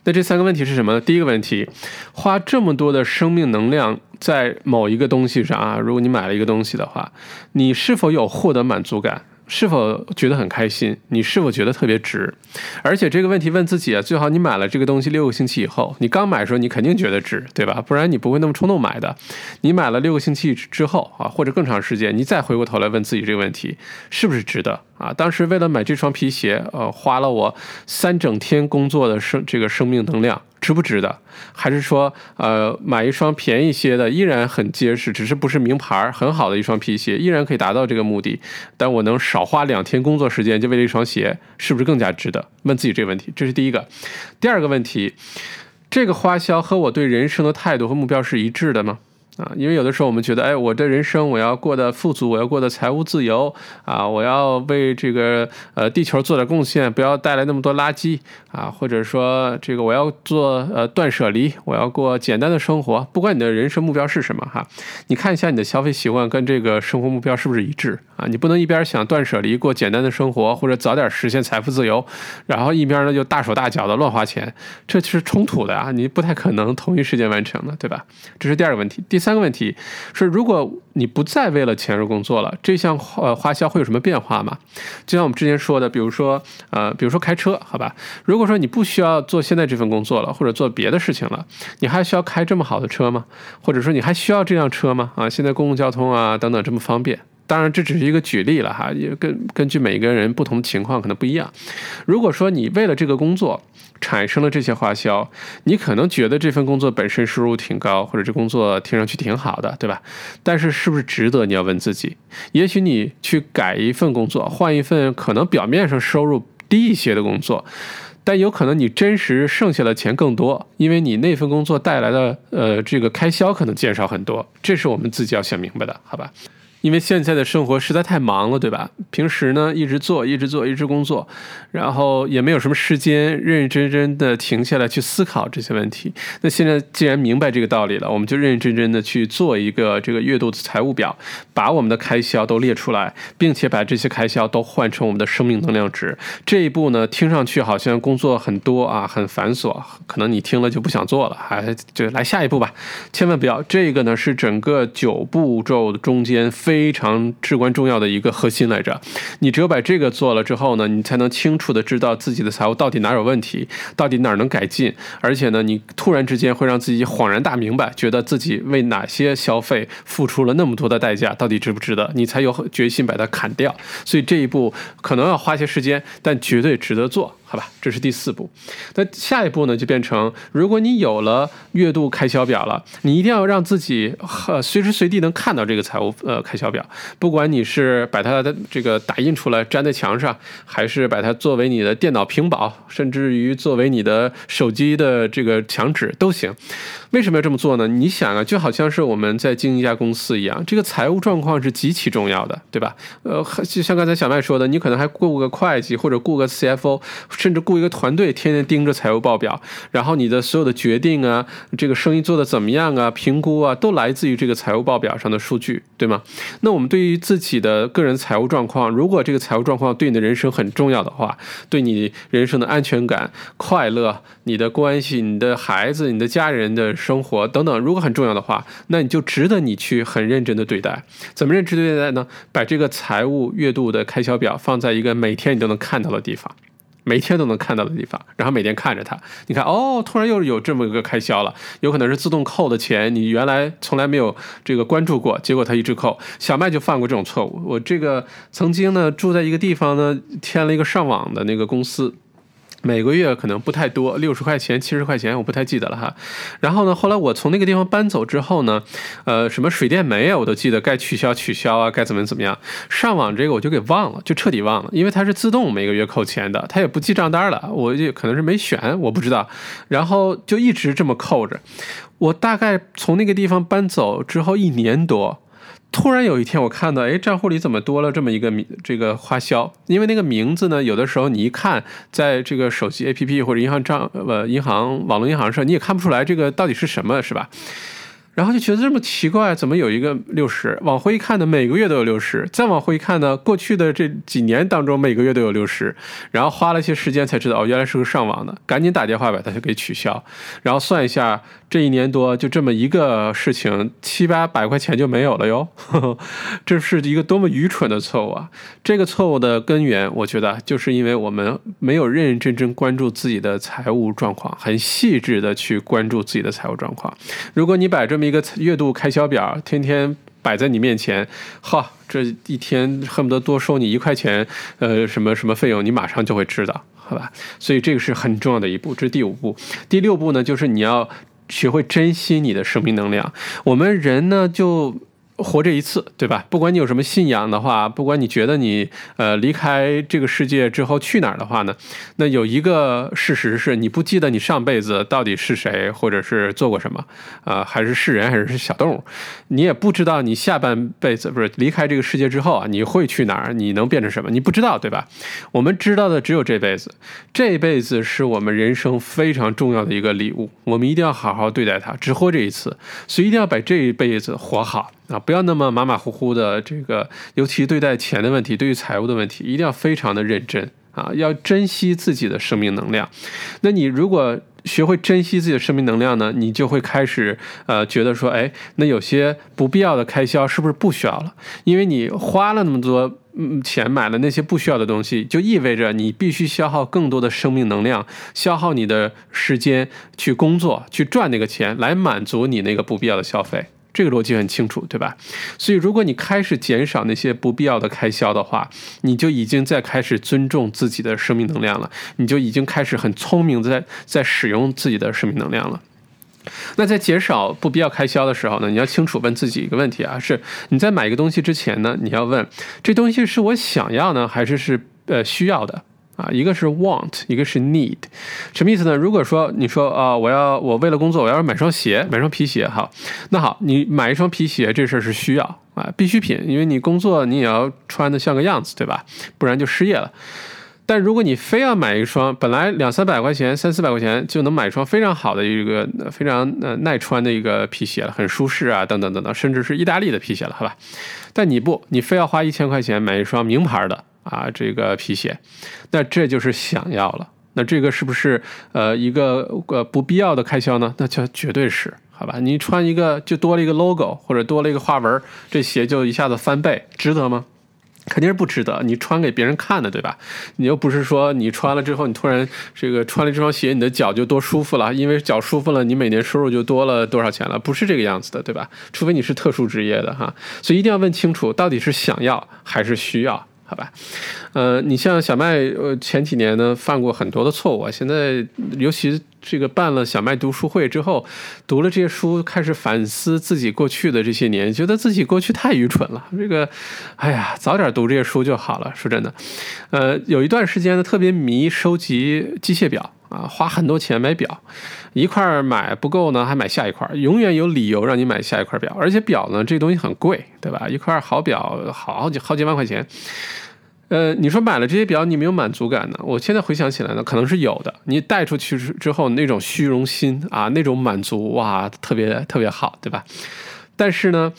那这三个问题是什么呢？第一个问题，花这么多的生命能量在某一个东西上啊，如果你买了一个东西的话，你是否有获得满足感？是否觉得很开心？你是否觉得特别值？而且这个问题问自己啊，最好你买了这个东西六个星期以后，你刚买的时候你肯定觉得值，对吧？不然你不会那么冲动买的。你买了六个星期之后啊，或者更长时间，你再回过头来问自己这个问题，是不是值得啊？当时为了买这双皮鞋，呃，花了我三整天工作的生这个生命能量。值不值得？还是说，呃，买一双便宜些的，依然很结实，只是不是名牌，很好的一双皮鞋，依然可以达到这个目的。但我能少花两天工作时间，就为了一双鞋，是不是更加值得？问自己这个问题，这是第一个。第二个问题，这个花销和我对人生的态度和目标是一致的吗？啊，因为有的时候我们觉得，哎，我的人生我要过得富足，我要过得财务自由啊，我要为这个呃地球做点贡献，不要带来那么多垃圾啊，或者说这个我要做呃断舍离，我要过简单的生活。不管你的人生目标是什么哈，你看一下你的消费习惯跟这个生活目标是不是一致啊？你不能一边想断舍离过简单的生活，或者早点实现财富自由，然后一边呢就大手大脚的乱花钱，这是冲突的啊！你不太可能同一时间完成的，对吧？这是第二个问题。第三三个问题是，如果你不再为了钱而工作了，这项呃花销会有什么变化吗？就像我们之前说的，比如说呃，比如说开车，好吧？如果说你不需要做现在这份工作了，或者做别的事情了，你还需要开这么好的车吗？或者说你还需要这辆车吗？啊，现在公共交通啊等等这么方便。当然，这只是一个举例了哈，也根根据每个人不同情况可能不一样。如果说你为了这个工作产生了这些花销，你可能觉得这份工作本身收入挺高，或者这工作听上去挺好的，对吧？但是是不是值得？你要问自己。也许你去改一份工作，换一份可能表面上收入低一些的工作，但有可能你真实剩下的钱更多，因为你那份工作带来的呃这个开销可能减少很多。这是我们自己要想明白的，好吧？因为现在的生活实在太忙了，对吧？平时呢一直做，一直做，一直工作，然后也没有什么时间认认真真的停下来去思考这些问题。那现在既然明白这个道理了，我们就认认真真的去做一个这个月度的财务表，把我们的开销都列出来，并且把这些开销都换成我们的生命能量值。这一步呢，听上去好像工作很多啊，很繁琐，可能你听了就不想做了，还就来下一步吧。千万不要，这个呢是整个九步骤的中间。非常至关重要的一个核心来着，你只有把这个做了之后呢，你才能清楚的知道自己的财务到底哪有问题，到底哪能改进，而且呢，你突然之间会让自己恍然大明白，觉得自己为哪些消费付出了那么多的代价，到底值不值得，你才有决心把它砍掉。所以这一步可能要花些时间，但绝对值得做。好吧，这是第四步。那下一步呢，就变成，如果你有了月度开销表了，你一定要让自己呃随时随地能看到这个财务呃开销表。不管你是把它的这个打印出来粘在墙上，还是把它作为你的电脑屏保，甚至于作为你的手机的这个墙纸都行。为什么要这么做呢？你想啊，就好像是我们在经营一家公司一样，这个财务状况是极其重要的，对吧？呃，就像刚才小麦说的，你可能还雇个会计或者雇个 CFO。甚至雇一个团队，天天盯着财务报表，然后你的所有的决定啊，这个生意做的怎么样啊，评估啊，都来自于这个财务报表上的数据，对吗？那我们对于自己的个人财务状况，如果这个财务状况对你的人生很重要的话，对你人生的安全感、快乐、你的关系、你的孩子、你的家人的生活等等，如果很重要的话，那你就值得你去很认真的对待。怎么认真对待呢？把这个财务月度的开销表放在一个每天你都能看到的地方。每天都能看到的地方，然后每天看着它，你看哦，突然又有这么一个开销了，有可能是自动扣的钱，你原来从来没有这个关注过，结果它一直扣。小麦就犯过这种错误，我这个曾经呢住在一个地方呢，添了一个上网的那个公司。每个月可能不太多，六十块钱、七十块钱，我不太记得了哈。然后呢，后来我从那个地方搬走之后呢，呃，什么水电煤啊，我都记得该取消取消啊，该怎么怎么样。上网这个我就给忘了，就彻底忘了，因为它是自动每个月扣钱的，它也不记账单了，我就可能是没选，我不知道。然后就一直这么扣着。我大概从那个地方搬走之后一年多。突然有一天，我看到，哎，账户里怎么多了这么一个名这个花销？因为那个名字呢，有的时候你一看，在这个手机 APP 或者银行账呃银行网络银行上，你也看不出来这个到底是什么，是吧？然后就觉得这么奇怪，怎么有一个六十？往回一看呢，每个月都有六十；再往回一看呢，过去的这几年当中每个月都有六十。然后花了一些时间才知道，哦，原来是个上网的，赶紧打电话把它就给取消。然后算一下，这一年多就这么一个事情，七八百块钱就没有了哟。这是一个多么愚蠢的错误啊！这个错误的根源，我觉得就是因为我们没有认认真真关注自己的财务状况，很细致的去关注自己的财务状况。如果你摆这么一个月度开销表，天天摆在你面前，哈，这一天恨不得多收你一块钱，呃，什么什么费用，你马上就会知道，好吧？所以这个是很重要的一步，这是第五步。第六步呢，就是你要学会珍惜你的生命能量。我们人呢，就。活这一次，对吧？不管你有什么信仰的话，不管你觉得你呃离开这个世界之后去哪儿的话呢，那有一个事实是你不记得你上辈子到底是谁，或者是做过什么，啊，还是是人还是小动物，你也不知道你下半辈子不是离开这个世界之后啊，你会去哪儿，你能变成什么，你不知道，对吧？我们知道的只有这辈子，这辈子是我们人生非常重要的一个礼物，我们一定要好好对待它，只活这一次，所以一定要把这一辈子活好。啊，不要那么马马虎虎的，这个尤其对待钱的问题，对于财务的问题，一定要非常的认真啊，要珍惜自己的生命能量。那你如果学会珍惜自己的生命能量呢，你就会开始呃觉得说，哎，那有些不必要的开销是不是不需要了？因为你花了那么多嗯钱买了那些不需要的东西，就意味着你必须消耗更多的生命能量，消耗你的时间去工作，去赚那个钱来满足你那个不必要的消费。这个逻辑很清楚，对吧？所以，如果你开始减少那些不必要的开销的话，你就已经在开始尊重自己的生命能量了，你就已经开始很聪明在在使用自己的生命能量了。那在减少不必要开销的时候呢，你要清楚问自己一个问题啊：是你在买一个东西之前呢，你要问这东西是我想要呢，还是是呃需要的？啊，一个是 want，一个是 need，什么意思呢？如果说你说啊，我要我为了工作，我要买双鞋，买双皮鞋，好，那好，你买一双皮鞋这事儿是需要啊，必需品，因为你工作你也要穿的像个样子，对吧？不然就失业了。但如果你非要买一双，本来两三百块钱、三四百块钱就能买一双非常好的一个非常呃耐穿的一个皮鞋了，很舒适啊，等等等等，甚至是意大利的皮鞋了，好吧？但你不，你非要花一千块钱买一双名牌的。啊，这个皮鞋，那这就是想要了。那这个是不是呃一个呃不必要的开销呢？那就绝对是，好吧？你穿一个就多了一个 logo 或者多了一个花纹，这鞋就一下子翻倍，值得吗？肯定是不值得。你穿给别人看的，对吧？你又不是说你穿了之后，你突然这个穿了这双鞋，你的脚就多舒服了，因为脚舒服了，你每年收入就多了多少钱了？不是这个样子的，对吧？除非你是特殊职业的哈，所以一定要问清楚，到底是想要还是需要。好吧，呃，你像小麦，呃，前几年呢犯过很多的错误啊。现在，尤其这个办了小麦读书会之后，读了这些书，开始反思自己过去的这些年，觉得自己过去太愚蠢了。这个，哎呀，早点读这些书就好了。说真的，呃，有一段时间呢，特别迷收集机械表啊，花很多钱买表，一块买不够呢，还买下一块，永远有理由让你买下一块表。而且表呢，这东西很贵，对吧？一块好表好几好几万块钱。呃，你说买了这些表，你没有满足感呢？我现在回想起来呢，可能是有的。你带出去之之后，那种虚荣心啊，那种满足，哇，特别特别好，对吧？但是呢，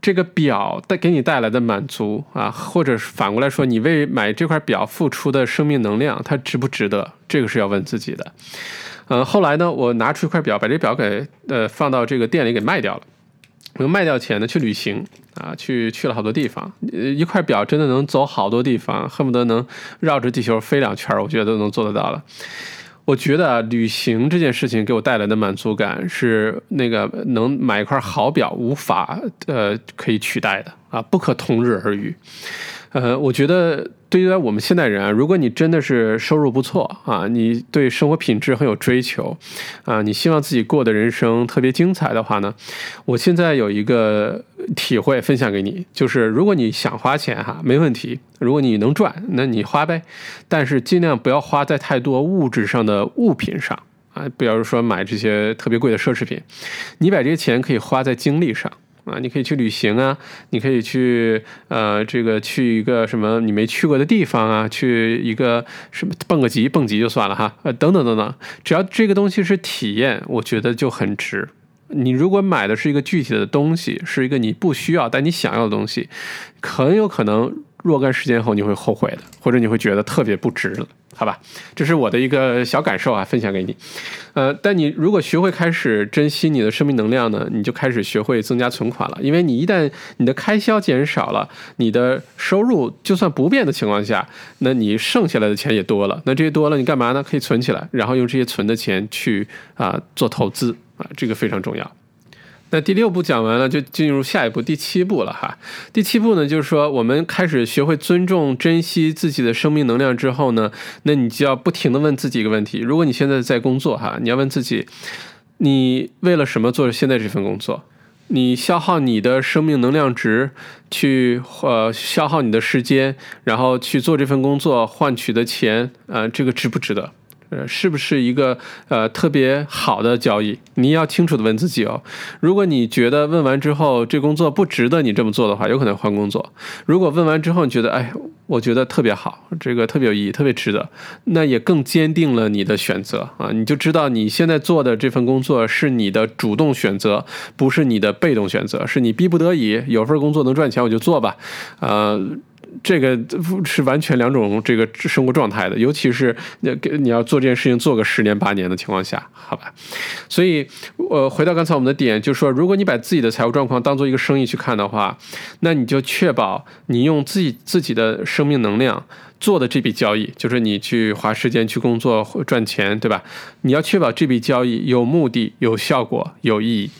这个表带给你带来的满足啊，或者是反过来说，你为买这块表付出的生命能量，它值不值得？这个是要问自己的。嗯，后来呢，我拿出一块表，把这表给呃放到这个店里给卖掉了。用卖掉钱呢去旅行啊，去去了好多地方。一块表真的能走好多地方，恨不得能绕着地球飞两圈我觉得都能做得到了。我觉得，旅行这件事情给我带来的满足感是那个能买一块好表无法呃可以取代的啊，不可同日而语。呃，我觉得对于我们现代人啊，如果你真的是收入不错啊，你对生活品质很有追求啊，你希望自己过的人生特别精彩的话呢，我现在有一个体会分享给你，就是如果你想花钱哈，没问题，如果你能赚，那你花呗，但是尽量不要花在太多物质上的物品上啊，比如说买这些特别贵的奢侈品，你把这些钱可以花在精力上。啊，你可以去旅行啊，你可以去呃，这个去一个什么你没去过的地方啊，去一个什么蹦个极，蹦极就算了哈，呃，等等等等，只要这个东西是体验，我觉得就很值。你如果买的是一个具体的东西，是一个你不需要但你想要的东西，很有可能若干时间后你会后悔的，或者你会觉得特别不值了。好吧，这是我的一个小感受啊，分享给你。呃，但你如果学会开始珍惜你的生命能量呢，你就开始学会增加存款了。因为你一旦你的开销减少了，你的收入就算不变的情况下，那你剩下来的钱也多了。那这些多了，你干嘛呢？可以存起来，然后用这些存的钱去啊做投资啊，这个非常重要。那第六步讲完了，就进入下一步第七步了哈。第七步呢，就是说我们开始学会尊重、珍惜自己的生命能量之后呢，那你就要不停的问自己一个问题：如果你现在在工作哈，你要问自己，你为了什么做现在这份工作？你消耗你的生命能量值去呃消耗你的时间，然后去做这份工作换取的钱，呃，这个值不值得？呃，是不是一个呃特别好的交易？你要清楚的问自己哦。如果你觉得问完之后这工作不值得你这么做的话，有可能换工作。如果问完之后你觉得哎，我觉得特别好，这个特别有意义，特别值得，那也更坚定了你的选择啊。你就知道你现在做的这份工作是你的主动选择，不是你的被动选择，是你逼不得已有份工作能赚钱我就做吧，呃。这个是完全两种这个生活状态的，尤其是你你要做这件事情做个十年八年的情况下，好吧？所以，呃，回到刚才我们的点，就是说，如果你把自己的财务状况当做一个生意去看的话，那你就确保你用自己自己的生命能量做的这笔交易，就是你去花时间去工作赚钱，对吧？你要确保这笔交易有目的、有效果、有意义。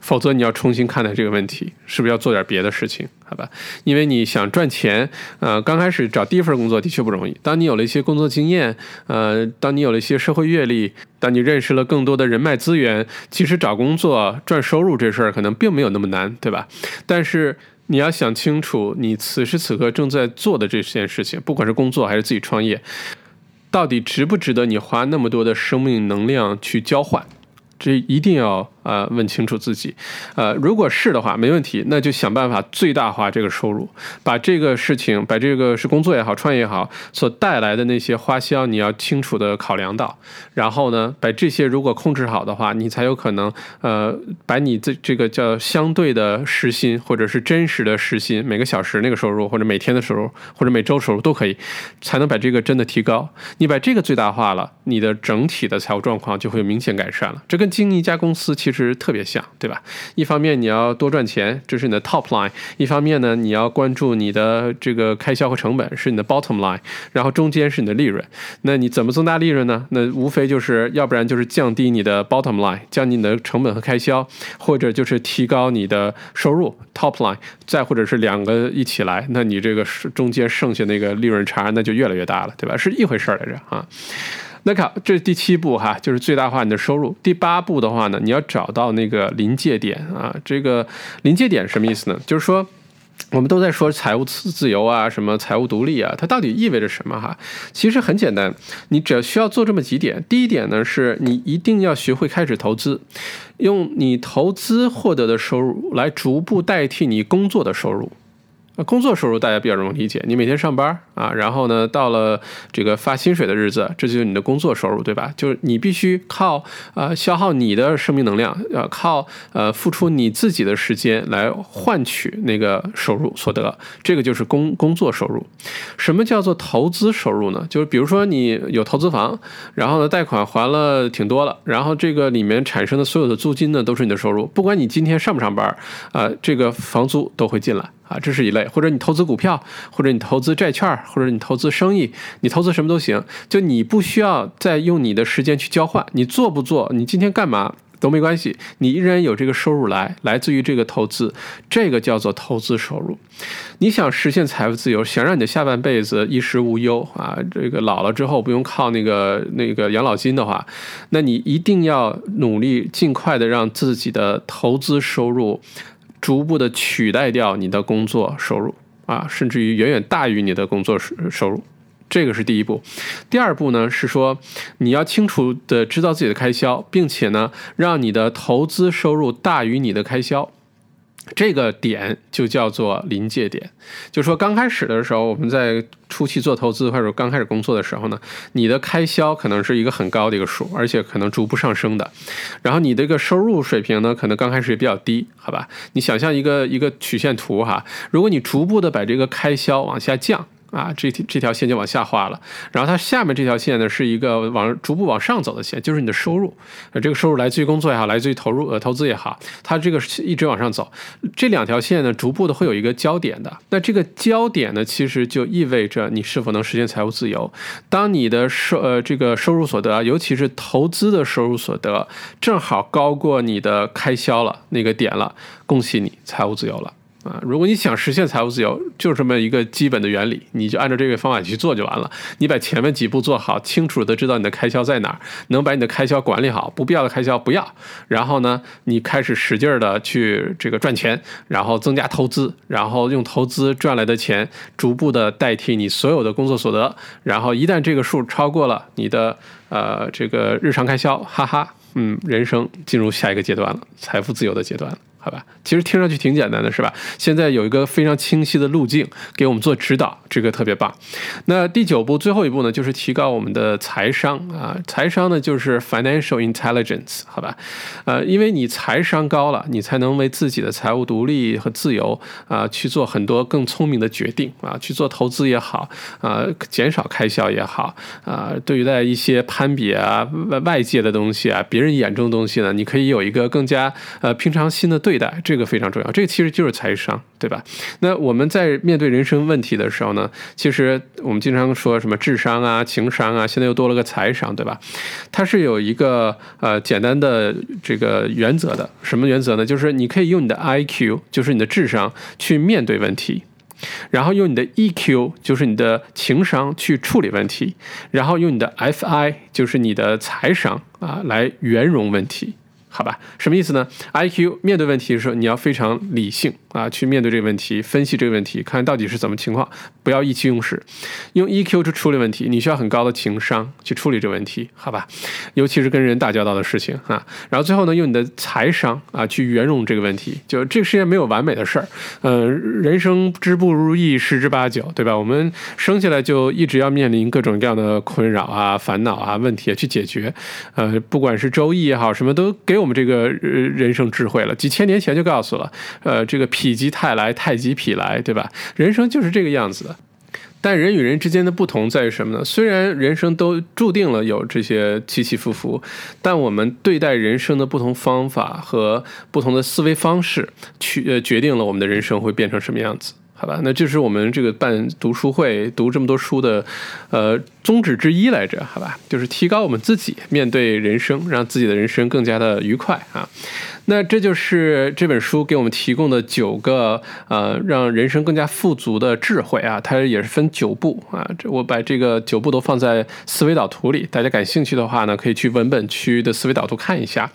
否则你要重新看待这个问题，是不是要做点别的事情？好吧，因为你想赚钱，呃，刚开始找第一份工作的确不容易。当你有了一些工作经验，呃，当你有了一些社会阅历，当你认识了更多的人脉资源，其实找工作赚收入这事儿可能并没有那么难，对吧？但是你要想清楚，你此时此刻正在做的这件事情，不管是工作还是自己创业，到底值不值得你花那么多的生命能量去交换？这一定要。呃，问清楚自己，呃，如果是的话，没问题，那就想办法最大化这个收入，把这个事情，把这个是工作也好，创业也好，所带来的那些花销，你要清楚的考量到，然后呢，把这些如果控制好的话，你才有可能，呃，把你这这个叫相对的时薪，或者是真实的时薪，每个小时那个收入，或者每天的收入，或者每周收入都可以，才能把这个真的提高。你把这个最大化了，你的整体的财务状况就会明显改善了。这跟经营一家公司其实。是特别像，对吧？一方面你要多赚钱，这是你的 top line；一方面呢，你要关注你的这个开销和成本，是你的 bottom line。然后中间是你的利润。那你怎么增大利润呢？那无非就是要不然就是降低你的 bottom line，降低你的成本和开销，或者就是提高你的收入 top line，再或者是两个一起来，那你这个中间剩下那个利润差那就越来越大了，对吧？是一回事儿来着啊。那看，这是第七步哈，就是最大化你的收入。第八步的话呢，你要找到那个临界点啊。这个临界点什么意思呢？就是说，我们都在说财务自自由啊，什么财务独立啊，它到底意味着什么哈？其实很简单，你只需要做这么几点。第一点呢，是你一定要学会开始投资，用你投资获得的收入来逐步代替你工作的收入。那工作收入大家比较容易理解，你每天上班啊，然后呢，到了这个发薪水的日子，这就是你的工作收入，对吧？就是你必须靠呃消耗你的生命能量，要靠呃付出你自己的时间来换取那个收入所得，这个就是工工作收入。什么叫做投资收入呢？就是比如说你有投资房，然后呢贷款还了挺多了，然后这个里面产生的所有的租金呢都是你的收入，不管你今天上不上班，啊，这个房租都会进来。啊，这是一类，或者你投资股票，或者你投资债券，或者你投资生意，你投资什么都行，就你不需要再用你的时间去交换，你做不做，你今天干嘛都没关系，你依然有这个收入来，来自于这个投资，这个叫做投资收入。你想实现财富自由，想让你的下半辈子衣食无忧啊，这个老了之后不用靠那个那个养老金的话，那你一定要努力尽快的让自己的投资收入。逐步的取代掉你的工作收入啊，甚至于远远大于你的工作收收入，这个是第一步。第二步呢是说，你要清楚的知道自己的开销，并且呢让你的投资收入大于你的开销。这个点就叫做临界点，就说刚开始的时候，我们在初期做投资或者刚开始工作的时候呢，你的开销可能是一个很高的一个数，而且可能逐步上升的。然后你这个收入水平呢，可能刚开始也比较低，好吧？你想象一个一个曲线图哈，如果你逐步的把这个开销往下降。啊，这条这条线就往下画了，然后它下面这条线呢是一个往逐步往上走的线，就是你的收入，呃，这个收入来自于工作也好，来自于投入呃投资也好，它这个一直往上走，这两条线呢逐步的会有一个交点的，那这个交点呢其实就意味着你是否能实现财务自由。当你的收呃这个收入所得，尤其是投资的收入所得，正好高过你的开销了那个点了，恭喜你，财务自由了。啊，如果你想实现财务自由，就这么一个基本的原理，你就按照这个方法去做就完了。你把前面几步做好，清楚的知道你的开销在哪儿，能把你的开销管理好，不必要的开销不要。然后呢，你开始使劲儿的去这个赚钱，然后增加投资，然后用投资赚来的钱逐步的代替你所有的工作所得。然后一旦这个数超过了你的呃这个日常开销，哈哈，嗯，人生进入下一个阶段了，财富自由的阶段。好吧，其实听上去挺简单的，是吧？现在有一个非常清晰的路径给我们做指导，这个特别棒。那第九步，最后一步呢，就是提高我们的财商啊。财商呢，就是 financial intelligence，好吧？呃，因为你财商高了，你才能为自己的财务独立和自由啊去做很多更聪明的决定啊，去做投资也好啊，减少开销也好啊，对于在一些攀比啊外外界的东西啊，别人眼中的东西呢，你可以有一个更加呃平常心的对。这个非常重要，这个其实就是财商，对吧？那我们在面对人生问题的时候呢，其实我们经常说什么智商啊、情商啊，现在又多了个财商，对吧？它是有一个呃简单的这个原则的，什么原则呢？就是你可以用你的 IQ，就是你的智商去面对问题，然后用你的 EQ，就是你的情商去处理问题，然后用你的 FI，就是你的财商啊来圆融问题。好吧，什么意思呢？I Q 面对问题的时候，你要非常理性啊，去面对这个问题，分析这个问题，看到底是怎么情况，不要意气用事。用 E Q 去处理问题，你需要很高的情商去处理这个问题，好吧？尤其是跟人打交道的事情啊。然后最后呢，用你的财商啊去圆融这个问题。就这个世界没有完美的事儿，呃，人生之不如意十之八九，对吧？我们生下来就一直要面临各种各样的困扰啊、烦恼啊、问题去解决。呃，不管是周易也好，什么都给我们。这个呃人生智慧了，几千年前就告诉了，呃，这个否极泰来，泰极否来，对吧？人生就是这个样子的。但人与人之间的不同在于什么呢？虽然人生都注定了有这些起起伏伏，但我们对待人生的不同方法和不同的思维方式，去呃决定了我们的人生会变成什么样子。好吧，那就是我们这个办读书会、读这么多书的，呃，宗旨之一来着。好吧，就是提高我们自己面对人生，让自己的人生更加的愉快啊。那这就是这本书给我们提供的九个呃，让人生更加富足的智慧啊。它也是分九步啊。这我把这个九步都放在思维导图里，大家感兴趣的话呢，可以去文本区的思维导图看一下。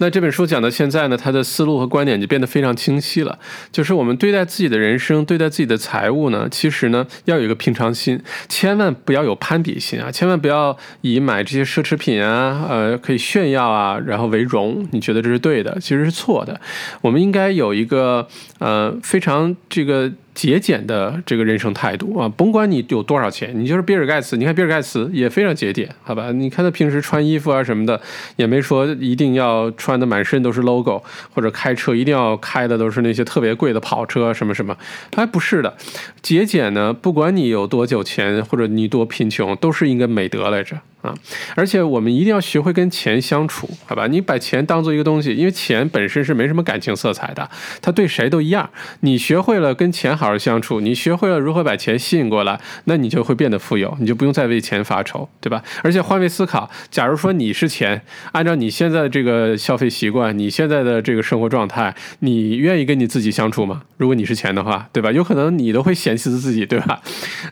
那这本书讲到现在呢，他的思路和观点就变得非常清晰了。就是我们对待自己的人生，对待自己的财务呢，其实呢要有一个平常心，千万不要有攀比心啊，千万不要以买这些奢侈品啊，呃，可以炫耀啊，然后为荣，你觉得这是对的，其实是错的。我们应该有一个呃非常这个。节俭的这个人生态度啊，甭管你有多少钱，你就是比尔盖茨。你看比尔盖茨也非常节俭，好吧？你看他平时穿衣服啊什么的，也没说一定要穿的满身都是 logo，或者开车一定要开的都是那些特别贵的跑车什么什么。哎，不是的，节俭呢，不管你有多久钱或者你多贫穷，都是一个美德来着。啊，而且我们一定要学会跟钱相处，好吧？你把钱当做一个东西，因为钱本身是没什么感情色彩的，它对谁都一样。你学会了跟钱好好相处，你学会了如何把钱吸引过来，那你就会变得富有，你就不用再为钱发愁，对吧？而且换位思考，假如说你是钱，按照你现在的这个消费习惯，你现在的这个生活状态，你愿意跟你自己相处吗？如果你是钱的话，对吧？有可能你都会嫌弃自己，对吧？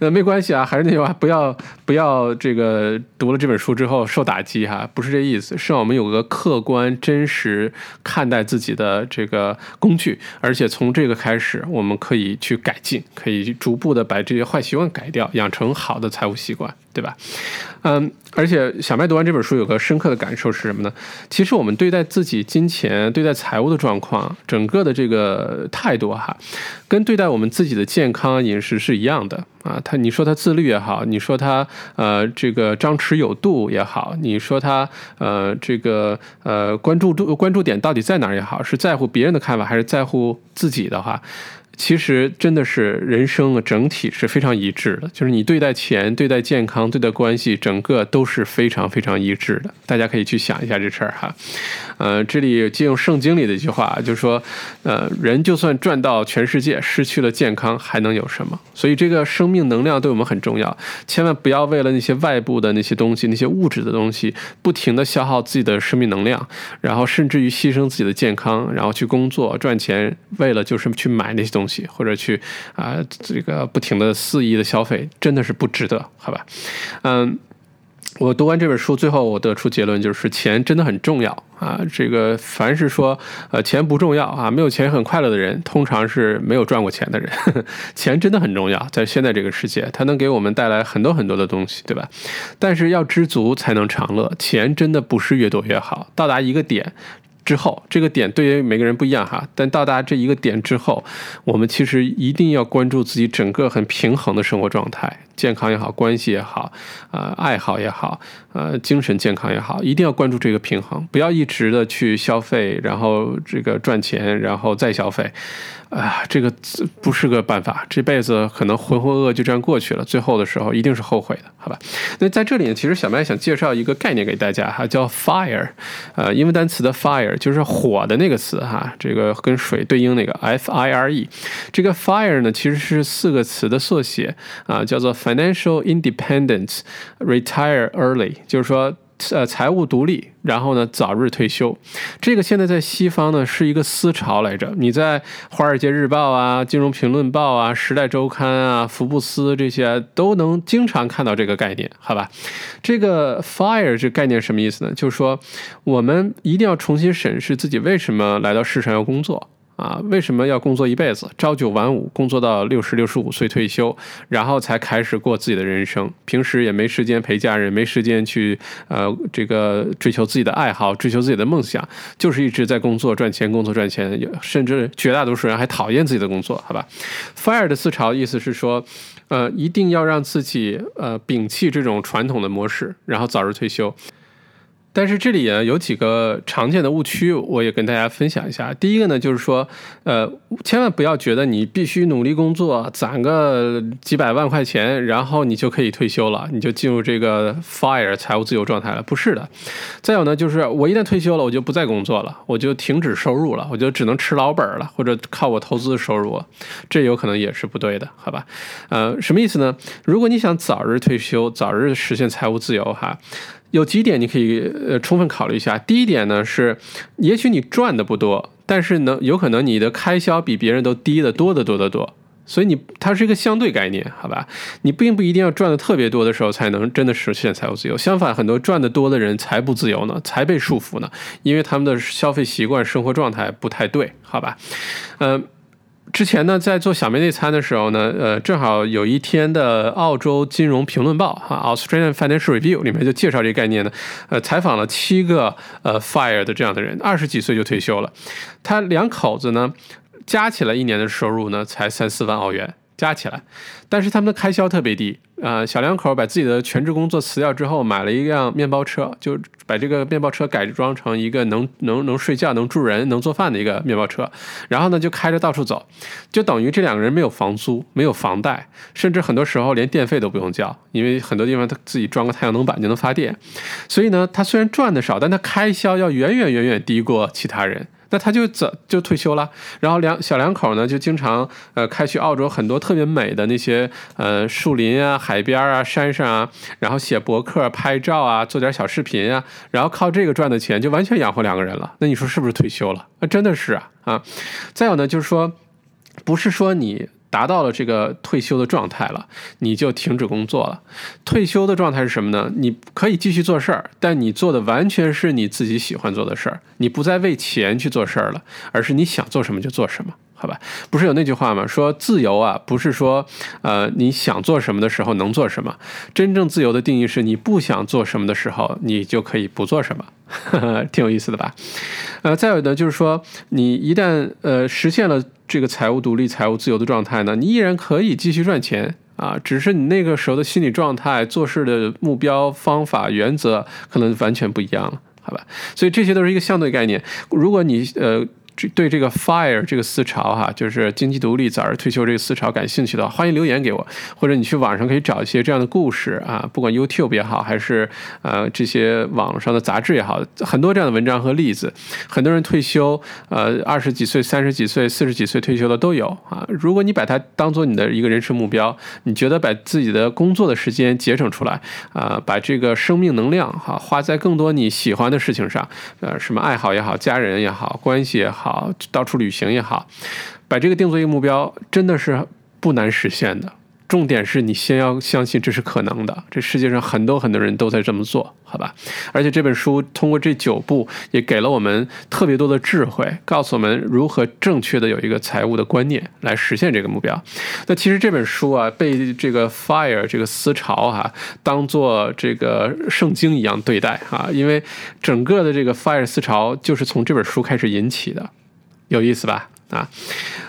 那没关系啊，还是那句话，不要不要这个读了。这本书之后受打击哈，不是这意思，是让我们有个客观真实看待自己的这个工具，而且从这个开始，我们可以去改进，可以逐步的把这些坏习惯改掉，养成好的财务习惯，对吧？嗯，而且小麦读完这本书有个深刻的感受是什么呢？其实我们对待自己金钱、对待财务的状况，整个的这个态度哈，跟对待我们自己的健康、饮食是一样的啊。他你说他自律也好，你说他呃这个张弛有度也好，你说他呃这个呃关注度关注点到底在哪儿也好，是在乎别人的看法还是在乎自己的话？其实真的是人生整体是非常一致的，就是你对待钱、对待健康、对待关系，整个都是非常非常一致的。大家可以去想一下这事儿哈。呃，这里借用圣经里的一句话，就是说，呃，人就算赚到全世界，失去了健康，还能有什么？所以这个生命能量对我们很重要，千万不要为了那些外部的那些东西、那些物质的东西，不停的消耗自己的生命能量，然后甚至于牺牲自己的健康，然后去工作赚钱，为了就是去买那些东。或者去啊，这个不停的肆意的消费，真的是不值得，好吧？嗯，我读完这本书，最后我得出结论就是，钱真的很重要啊。这个凡是说呃钱不重要啊，没有钱很快乐的人，通常是没有赚过钱的人。钱真的很重要，在现在这个世界，它能给我们带来很多很多的东西，对吧？但是要知足才能长乐，钱真的不是越多越好，到达一个点。之后，这个点对于每个人不一样哈，但到达这一个点之后，我们其实一定要关注自己整个很平衡的生活状态。健康也好，关系也好，呃，爱好也好，呃，精神健康也好，一定要关注这个平衡，不要一直的去消费，然后这个赚钱，然后再消费，啊，这个不是个办法，这辈子可能浑浑噩噩就这样过去了，最后的时候一定是后悔的，好吧？那在这里呢，其实小麦想介绍一个概念给大家哈，叫 fire，呃，英文单词的 fire 就是火的那个词哈，这个跟水对应那个 f i r e，这个 fire 呢其实是四个词的缩写啊，叫做。Financial independence, retire early，就是说，呃，财务独立，然后呢，早日退休。这个现在在西方呢是一个思潮来着。你在《华尔街日报》啊、《金融评论报》啊、《时代周刊》啊、《福布斯》这些都能经常看到这个概念，好吧？这个 fire 这概念什么意思呢？就是说，我们一定要重新审视自己为什么来到世上要工作。啊，为什么要工作一辈子，朝九晚五，工作到六十六十五岁退休，然后才开始过自己的人生？平时也没时间陪家人，没时间去呃这个追求自己的爱好，追求自己的梦想，就是一直在工作赚钱，工作赚钱，甚至绝大多数人还讨厌自己的工作，好吧？Fire 的思潮意思是说，呃，一定要让自己呃摒弃这种传统的模式，然后早日退休。但是这里呢有几个常见的误区，我也跟大家分享一下。第一个呢，就是说，呃，千万不要觉得你必须努力工作，攒个几百万块钱，然后你就可以退休了，你就进入这个 fire 财务自由状态了。不是的。再有呢，就是我一旦退休了，我就不再工作了，我就停止收入了，我就只能吃老本了，或者靠我投资收入，这有可能也是不对的，好吧？呃，什么意思呢？如果你想早日退休，早日实现财务自由，哈。有几点你可以呃充分考虑一下。第一点呢是，也许你赚的不多，但是呢有可能你的开销比别人都低的多得多得多，所以你它是一个相对概念，好吧？你并不一定要赚的特别多的时候才能真的实现财务自由。相反，很多赚的多的人才不自由呢，才被束缚呢，因为他们的消费习惯、生活状态不太对，好吧？嗯。之前呢，在做小面内参的时候呢，呃，正好有一天的澳洲金融评论报哈，Australian Financial Review 里面就介绍这个概念呢，呃，采访了七个呃 fire 的这样的人，二十几岁就退休了，他两口子呢，加起来一年的收入呢，才三四万澳元。加起来，但是他们的开销特别低啊！小两口把自己的全职工作辞掉之后，买了一辆面包车，就把这个面包车改装成一个能能能睡觉、能住人、能做饭的一个面包车，然后呢就开着到处走，就等于这两个人没有房租、没有房贷，甚至很多时候连电费都不用交，因为很多地方他自己装个太阳能板就能发电。所以呢，他虽然赚的少，但他开销要远远远远低过其他人。那他就早就退休了，然后两小两口呢就经常呃开去澳洲很多特别美的那些呃树林啊、海边啊、山上啊，然后写博客、拍照啊，做点小视频啊，然后靠这个赚的钱就完全养活两个人了。那你说是不是退休了？那真的是啊啊！再有呢，就是说，不是说你。达到了这个退休的状态了，你就停止工作了。退休的状态是什么呢？你可以继续做事儿，但你做的完全是你自己喜欢做的事儿，你不再为钱去做事儿了，而是你想做什么就做什么。好吧？不是有那句话吗？说自由啊，不是说呃你想做什么的时候能做什么，真正自由的定义是你不想做什么的时候，你就可以不做什么，挺有意思的吧？呃，再有的就是说，你一旦呃实现了这个财务独立、财务自由的状态呢，你依然可以继续赚钱啊，只是你那个时候的心理状态、做事的目标、方法、原则可能完全不一样了，好吧？所以这些都是一个相对概念。如果你呃。对这个 fire 这个思潮哈，就是经济独立、早日退休这个思潮感兴趣的，欢迎留言给我，或者你去网上可以找一些这样的故事啊，不管 YouTube 也好，还是呃这些网上的杂志也好，很多这样的文章和例子。很多人退休，呃，二十几岁、三十几岁、四十几岁退休的都有啊。如果你把它当做你的一个人生目标，你觉得把自己的工作的时间节省出来啊，把这个生命能量哈花在更多你喜欢的事情上，呃，什么爱好也好，家人也好，关系也好。好，到处旅行也好，把这个定做一个目标，真的是不难实现的。重点是你先要相信这是可能的。这世界上很多很多人都在这么做，好吧？而且这本书通过这九步，也给了我们特别多的智慧，告诉我们如何正确的有一个财务的观念来实现这个目标。那其实这本书啊，被这个 fire 这个思潮哈，当做这个圣经一样对待啊，因为整个的这个 fire 思潮就是从这本书开始引起的，有意思吧？啊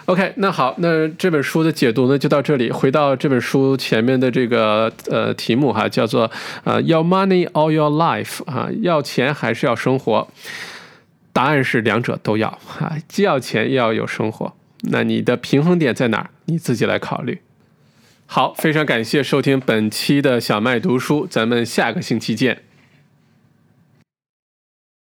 ，OK，那好，那这本书的解读呢就到这里。回到这本书前面的这个呃题目哈，叫做呃要 money all your life 啊，要钱还是要生活？答案是两者都要啊，既要钱又要有生活。那你的平衡点在哪儿？你自己来考虑。好，非常感谢收听本期的小麦读书，咱们下个星期见。